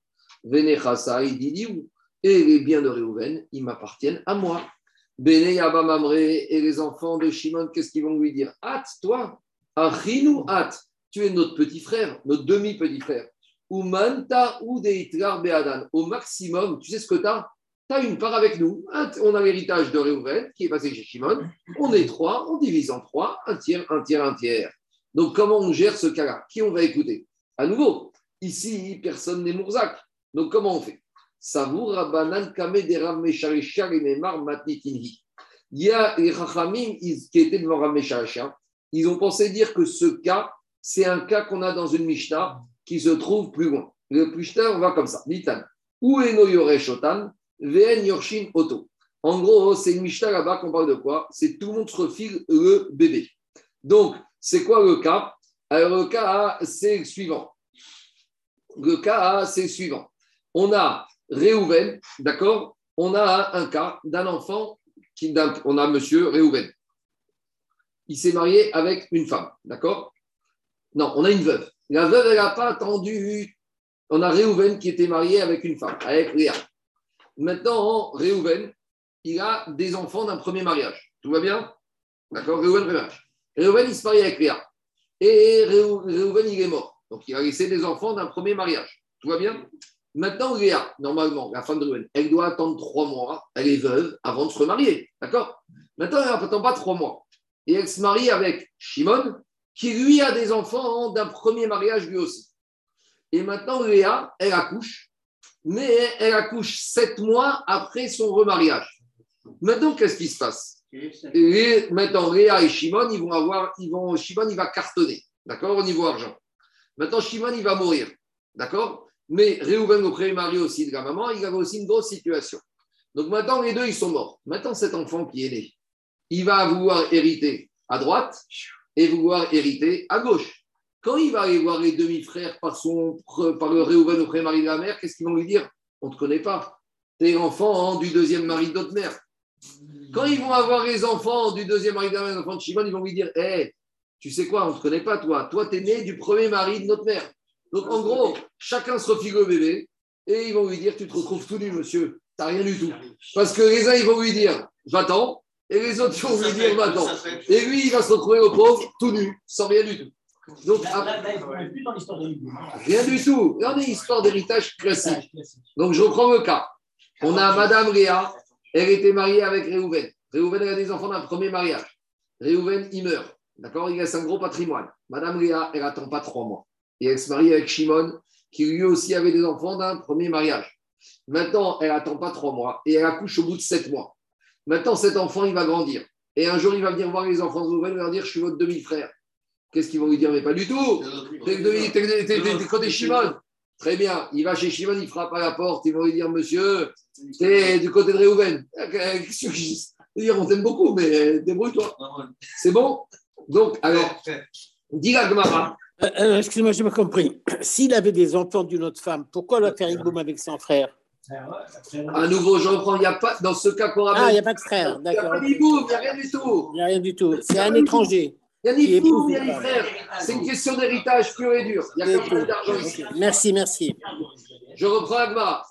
Véné Chassa, il dit Diou. Et les biens de Réhouven, ils m'appartiennent à moi. Béné Yaba Mamré et les enfants de Shimon, qu'est-ce qu'ils vont lui dire? Hâte, toi, Achinou, hâte, tu es notre petit frère, notre demi-petit frère. Ou Manta ou Beadan. Au maximum, tu sais ce que tu as Tu as une part avec nous. On a l'héritage de Réhouven qui est passé chez Shimon. On est trois, on divise en trois, un tiers, un tiers, un tiers. Donc, comment on gère ce cas-là? Qui on va écouter? À nouveau, ici, personne n'est Mourzak. Donc, comment on fait? Savour Rabbanan Kame. Il y a les Chachamim ils- qui étaient devant Rav. Ils ont pensé dire que ce cas, c'est un cas qu'on a dans une Mishnah qui se trouve plus loin. Le Mishnah, on va comme ça. Nitan. Ou ve'en yorshin. En gros, c'est une Mishnah là-bas qu'on parle de quoi? C'est tout le monde se refile le bébé. Donc, c'est quoi le cas? Alors, le cas, c'est le suivant. Le cas, c'est le suivant. On a Réhouven, d'accord? On a un cas d'un enfant, qui, on a monsieur Réhouven. Il s'est marié avec une femme, d'accord? Non, on a une veuve. La veuve, elle n'a pas attendu. On a Réhouven qui était marié avec une femme, avec Léa. Maintenant, Réhouven, il a des enfants d'un premier mariage. Tout va bien? D'accord Réhouven. Réhouven, il se marie avec Léa. Et Réhou- Réhouven, il est mort. Donc, il a laissé des enfants d'un premier mariage. Tout va bien? Maintenant, Léa, normalement, la femme de Réhouven, elle doit attendre trois mois. Elle est veuve avant de se remarier. D'accord? Maintenant, elle n'attend pas trois mois. Et elle se marie avec Shimon, qui lui a des enfants d'un premier mariage lui aussi. Et maintenant, Léa, elle accouche, mais elle accouche sept mois après son remariage. Maintenant, qu'est-ce qui se passe? Et Maintenant, Léa et Shimon, ils vont avoir, Shimon, il va cartonner, d'accord, au niveau argent. Maintenant, Shimon, il va mourir, d'accord? Mais Réhouven, le premier mari aussi de la maman, il avait aussi une grosse situation. Donc maintenant, les deux, ils sont morts. Maintenant, cet enfant qui est né, il va vouloir hériter à droite et vouloir hériter à gauche. Quand il va aller voir les demi-frères par, son, par le Réhouven, premier mari de la mère, qu'est-ce qu'ils vont lui dire? On ne te connaît pas. Tu es l'enfant hein, du deuxième mari de notre mère. Quand ils vont avoir les enfants du deuxième mari de la mère, les enfants de Shimon, ils vont lui dire Hé, tu sais quoi, on ne te connaît pas, toi. Toi, tu es né du premier mari de notre mère. Donc, en gros, chacun se refile le bébé et ils vont lui dire Tu te retrouves tout nu, monsieur. Tu n'as rien du tout. Parce que les uns, ils vont lui dire Va-t'en. Et les autres, ils vont lui dire Va-t'en. Et lui, il va se retrouver au pauvre, tout nu, sans rien du tout. Donc, Là, là, là, on n'est plus dans l'histoire de l'Ibou. rien du tout. Là, on est histoire d'héritage classique. Donc, je reprends le cas. On a Madame Réa, elle était mariée avec Réhouven. Réhouven, elle a des enfants d'un premier mariage. Réhouven, il meurt. D'accord? Il laisse un gros patrimoine. Madame Réa, elle n'attend pas trois mois. Et elle se marie avec Shimon, qui lui aussi avait des enfants d'un premier mariage. Maintenant, elle n'attend pas trois mois et elle accouche au bout de sept mois. Maintenant, cet enfant, il va grandir. Et un jour, il va venir voir les enfants de Réhouven et leur dire Je suis votre demi-frère. Qu'est-ce qu'ils vont lui dire? Mais pas du tout T'es côté Shimon. Très bien. Il va chez Shimon, il frappe à la porte. Ils vont lui dire Monsieur, t'es du côté de Réhouven. Dire, On t'aime beaucoup, mais débrouille-toi. C'est bon? Donc, alors, dis la Gemara. Euh, euh, Excuse-moi, je n'ai pas compris. S'il avait des enfants d'une autre femme, pourquoi le faire avec son frère? À nouveau, je reprends. Il n'y a pas, dans ce cas qu'on Ah, il n'y a pas de frère, il n'y a d'accord. pas d'hiboum, il n'y a rien du tout. Il n'y a rien du tout. C'est un étranger. Il n'y a ni fou, il n'y a ni pas frère. C'est une question d'héritage pur et dur. Il n'y a peu d'argent ici. Merci, merci. Je reprends Agma.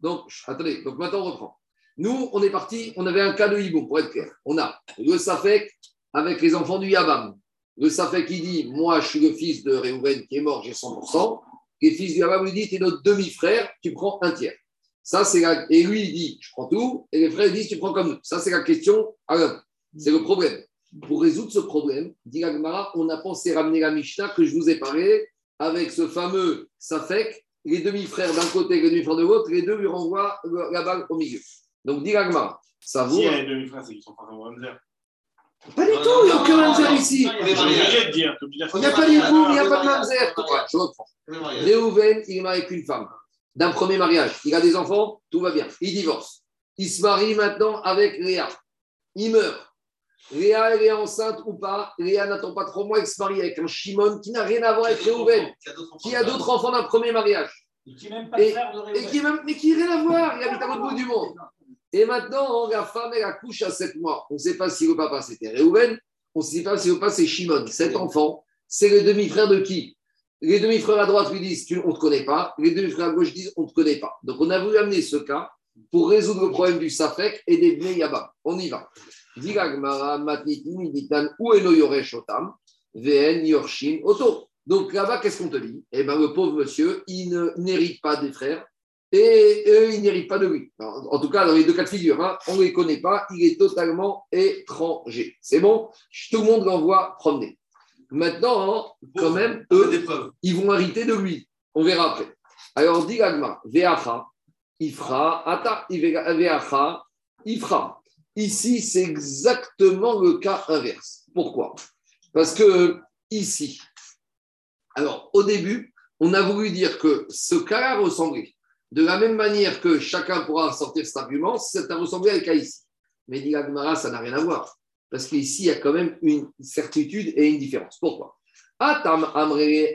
Donc, attendez, donc maintenant on reprend. Nous, on est parti, on avait un cas de hibou, pour être clair. On a le Safek avec les enfants du Yabam. Le Safek qui dit Moi, je suis le fils de Réhouven qui est mort, j'ai 100%. les fils du Rabbin lui disent, t'es notre demi-frère, tu prends un tiers. Ça, c'est la... Et lui, il dit, je prends tout, et les frères disent, tu prends comme nous. Ça, c'est la question l'homme. C'est le problème. Pour résoudre ce problème, dit on a pensé ramener la Mishnah que je vous ai parlé avec ce fameux Safek, les demi-frères d'un côté et les demi-frères de l'autre, les deux lui renvoient la balle au milieu. Donc, dit ça vaut. Si il y a les demi-frères, c'est qu'ils sont pas dans le Hamzer. Pas du tout, il n'y a aucun mamzer ici. Non, Il n'y a pas d'hypoux, il n'y a non, pas de non, mamzer. non, non, Je reprends. Réhouven, il est marié avec une femme d'un premier mariage. Il a des enfants, tout va bien. Il divorce. Il se marie maintenant avec Léa. Il meurt. Léa, elle est enceinte ou pas? Léa n'attend pas trois mois, elle se marie avec un Shimon qui n'a rien à voir avec Réhouven, qui a d'autres enfants d'un premier mariage. Et qui même pas Et- frère de Et Réhouven. qui même, mais qui n'a rien à voir, il habite à l'autre bout du monde. Et maintenant, la femme, elle accouche à 7 mois. On ne sait pas si le papa c'était Réhouven, on ne sait pas si le papa c'est Shimon. Cet enfant, c'est le demi-frère de qui? Les demi-frères à droite lui disent on ne te connaît pas. Les demi-frères à gauche disent on ne te connaît pas. Donc on a voulu amener ce cas pour résoudre le problème du Safek et des Bnei. On y va. Donc là-bas, qu'est-ce qu'on te dit? Eh bien, le pauvre monsieur, il n'hérite pas des frères et eux, ils pas de lui. En tout cas, dans les deux cas de figure, hein, on ne les connaît pas, il est totalement étranger. C'est bon? Tout le monde l'envoie promener. Maintenant, hein, quand même, eux, ils vont hériter de lui. On verra après. Alors, dit Gagma, Veacha, Ifra, Ata, Veacha, Ifra. Ici, c'est exactement le cas inverse. Pourquoi? Parce que ici, alors au début, on a voulu dire que ce cas-là ressemblait. De la même manière que chacun pourra sortir cet argument, c'est à ressembler à le cas ici. Mais dit ça n'a rien à voir. Parce qu'ici, il y a quand même une certitude et une différence. Pourquoi? Atam Amre.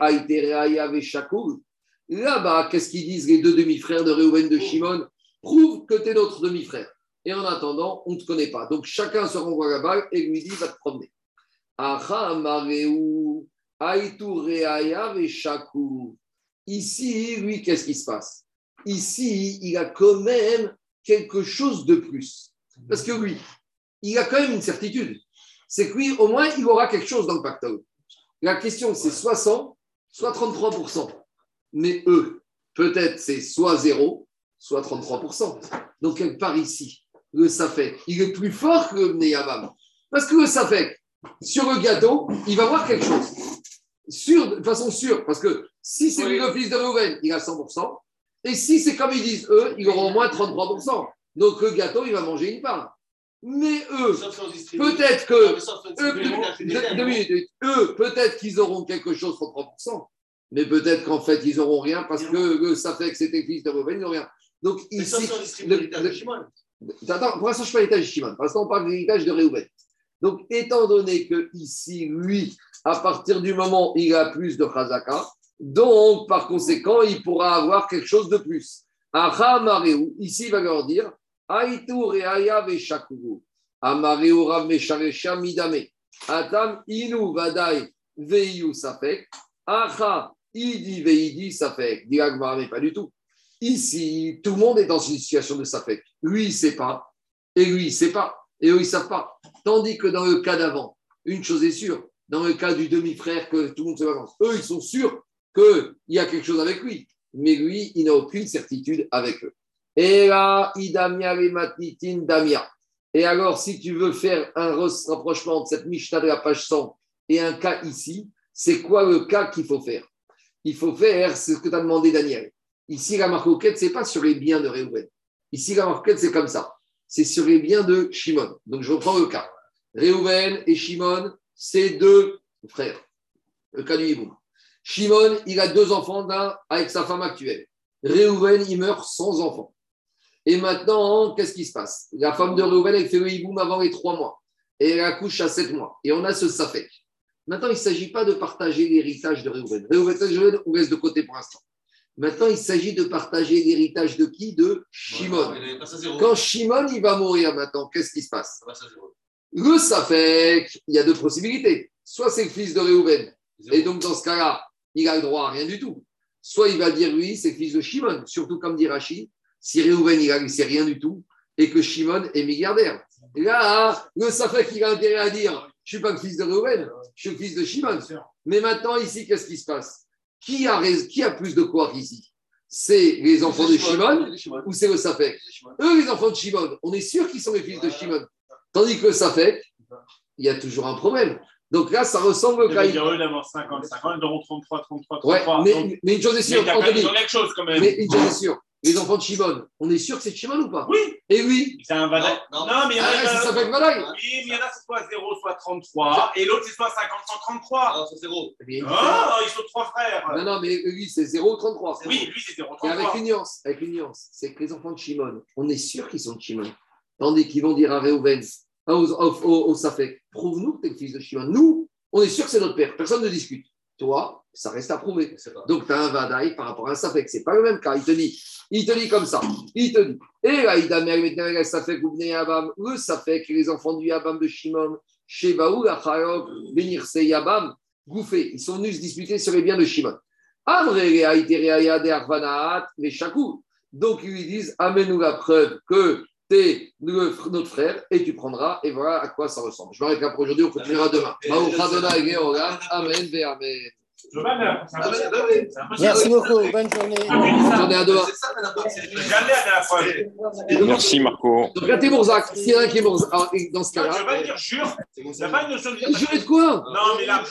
Là-bas, qu'est-ce qu'ils disent les deux demi-frères de Reuven de Shimon? Prouve que tu es notre demi-frère. Et en attendant, on ne te connaît pas. Donc chacun se renvoie la balle et lui dit va te promener. Ici, lui, qu'est-ce qui se passe? Ici, il a quand même quelque chose de plus. Parce que lui, il a quand même une certitude. C'est que lui, au moins, il aura quelque chose dans le pactole. La question, c'est soit 100, soit 33%. Mais eux, peut-être c'est soit 0, soit 33%. Donc, quelque part ici, le Safek, il est plus fort que le Neyabam. Parce que le Safek, sur le gâteau, il va voir quelque chose. Sûr, de façon sûre. Parce que si c'est lui le fils de Reuven, il a 100%. Et si c'est comme ils disent eux, il aura au moins 33%. Donc, le gâteau, il va manger une part. Mais eux, peut-être que eux, deux- fait minutes. Peut-être qu'ils auront quelque chose pour 3%, mais peut-être qu'en fait, ils n'auront rien parce que le Safek, que c'était fils de Reuven, ils n'ont rien. Donc, ici. Attends, pour l'instant, je parle l'héritage de Shimon. Pour l'instant, on parle de l'héritage de Reuven. Donc, étant donné que ici, lui, à partir du moment où il a plus de Chazaka, donc, par conséquent, il pourra avoir quelque chose de plus. Aha Mareu, ici, il va leur dire Aïtou Reaya Veshakuru. Amareu Rav Mesharesha Midame. Atam Inu Vadai Veiyu Safek. Acha Idi Veidi Safek. Dit l'Agmara, mais pas du tout. Ici, tout le monde est dans une situation de Safek. Lui, il ne sait pas. Et lui, il ne sait pas. Et eux, ils ne savent pas. Tandis que dans le cas d'avant, une chose est sûre, dans le cas du demi-frère que tout le monde se balance, eux, ils sont sûrs qu'il y a quelque chose avec lui. Mais lui, il n'a aucune certitude avec eux. Et là, damia. Et alors, si tu veux faire un rapprochement entre cette Mishnah de la page 100 et un cas ici, c'est quoi le cas qu'il faut faire? Il faut faire ce que tu as demandé, Daniel. Ici, la marcoquette, ce n'est pas sur les biens de Réhouven. Ici, la marcoquette, c'est comme ça. C'est sur les biens de Shimon. Donc, je reprends le cas. Réhouven et Shimon, c'est deux frères. Le cas du Hiboum. Shimon, il a deux enfants d'un avec sa femme actuelle. Réhouven, il meurt sans enfant. Et maintenant, qu'est-ce qui se passe? La femme de Réhouven, elle fait le hiboum avant les trois mois. Et elle accouche à sept mois. Et on a ce safek. Maintenant, il ne s'agit pas de partager l'héritage de Réhouven. Réhouven, on reste de côté pour l'instant. Maintenant, il s'agit de partager l'héritage de qui? De Shimon. Quand Shimon, il va mourir maintenant, qu'est-ce qui se passe? Le safek, il y a deux possibilités. Soit c'est le fils de Réhouven. Zéro. Et donc, dans ce cas-là, il a le droit à rien du tout. Soit il va dire, lui, c'est le fils de Shimon. Surtout, comme dit Rachid, si Réhouven, il a laissé rien du tout et que Shimon est milliardaire. Et là, le Safek, il a intérêt à dire, je ne suis pas le fils de Réhouven, je suis le fils de Shimon. Mais maintenant, ici, qu'est-ce qui se passe? Qui a, rais- qui a plus de quoi ici? C'est les enfants de Shimon ou c'est le Safek? Eux, les enfants de Shimon, on est sûr qu'ils sont les fils de Shimon. Tandis que le Safek, il y a toujours un problème. Donc là, ça ressemble au cas. dire eux d'avoir 50, 50, ils auront 33, 33, Ouais, 33. mais, donc- mais une chose est mais sûre, même Anthony, chose quand même. mais une chose est sûre, les enfants de Shimon, on est sûr que c'est de Shimon ou pas? Oui, Et oui, c'est un valais. Non, Non, non. mais il y en a ah, ça qui s'appelle Vadaï. Oui, mais il y en a, c'est soit 0, soit 33, et l'autre, c'est soit 50, soit 33. Ah, c'est zéro. Mais- Ah, ils sont trois frères. Non, non, mais lui, c'est 0,33. Oui, lui, c'est 0, Et avec 33. une nuance, avec une nuance, c'est que les enfants de Shimon, on est sûr qu'ils sont de Shimon. Tandis qu'ils vont dire à Réhouven, à- au, Safek, prouve-nous que tu es le fils de Shimon. Nous, on est sûr que c'est notre père. Personne ne discute. Toi, ça reste à prouver. Donc, tu as un Vadaï par rapport à un Safek. C'est pas le même cas. Il te dit, il te dit comme ça. Il te dit, et là, il avec Safek ou Bnei Yabam, le Safek, les enfants du Yabam de Shimon, Shebaou, Acharok, Benirse Yabam, Gouffé. Ils sont venus se disputer sur les biens de Shimon. Donc, ils lui disent, amène-nous la preuve que tu es notre frère et tu prendras, et voilà à quoi ça ressemble. Je m'arrête là pour aujourd'hui, on continuera demain. Amen, Amen. Ah. Merci beaucoup. Bonne journée. Journée à fois. Merci Marco. Donc, là, t'es Mourzac. S'il y en a un qui est Mourzac, alors, dans ce cas-là, vas pas dire jure. c'est mon Il n'y a pas une notion de dire. juré de quoi? Non, mais l'argent.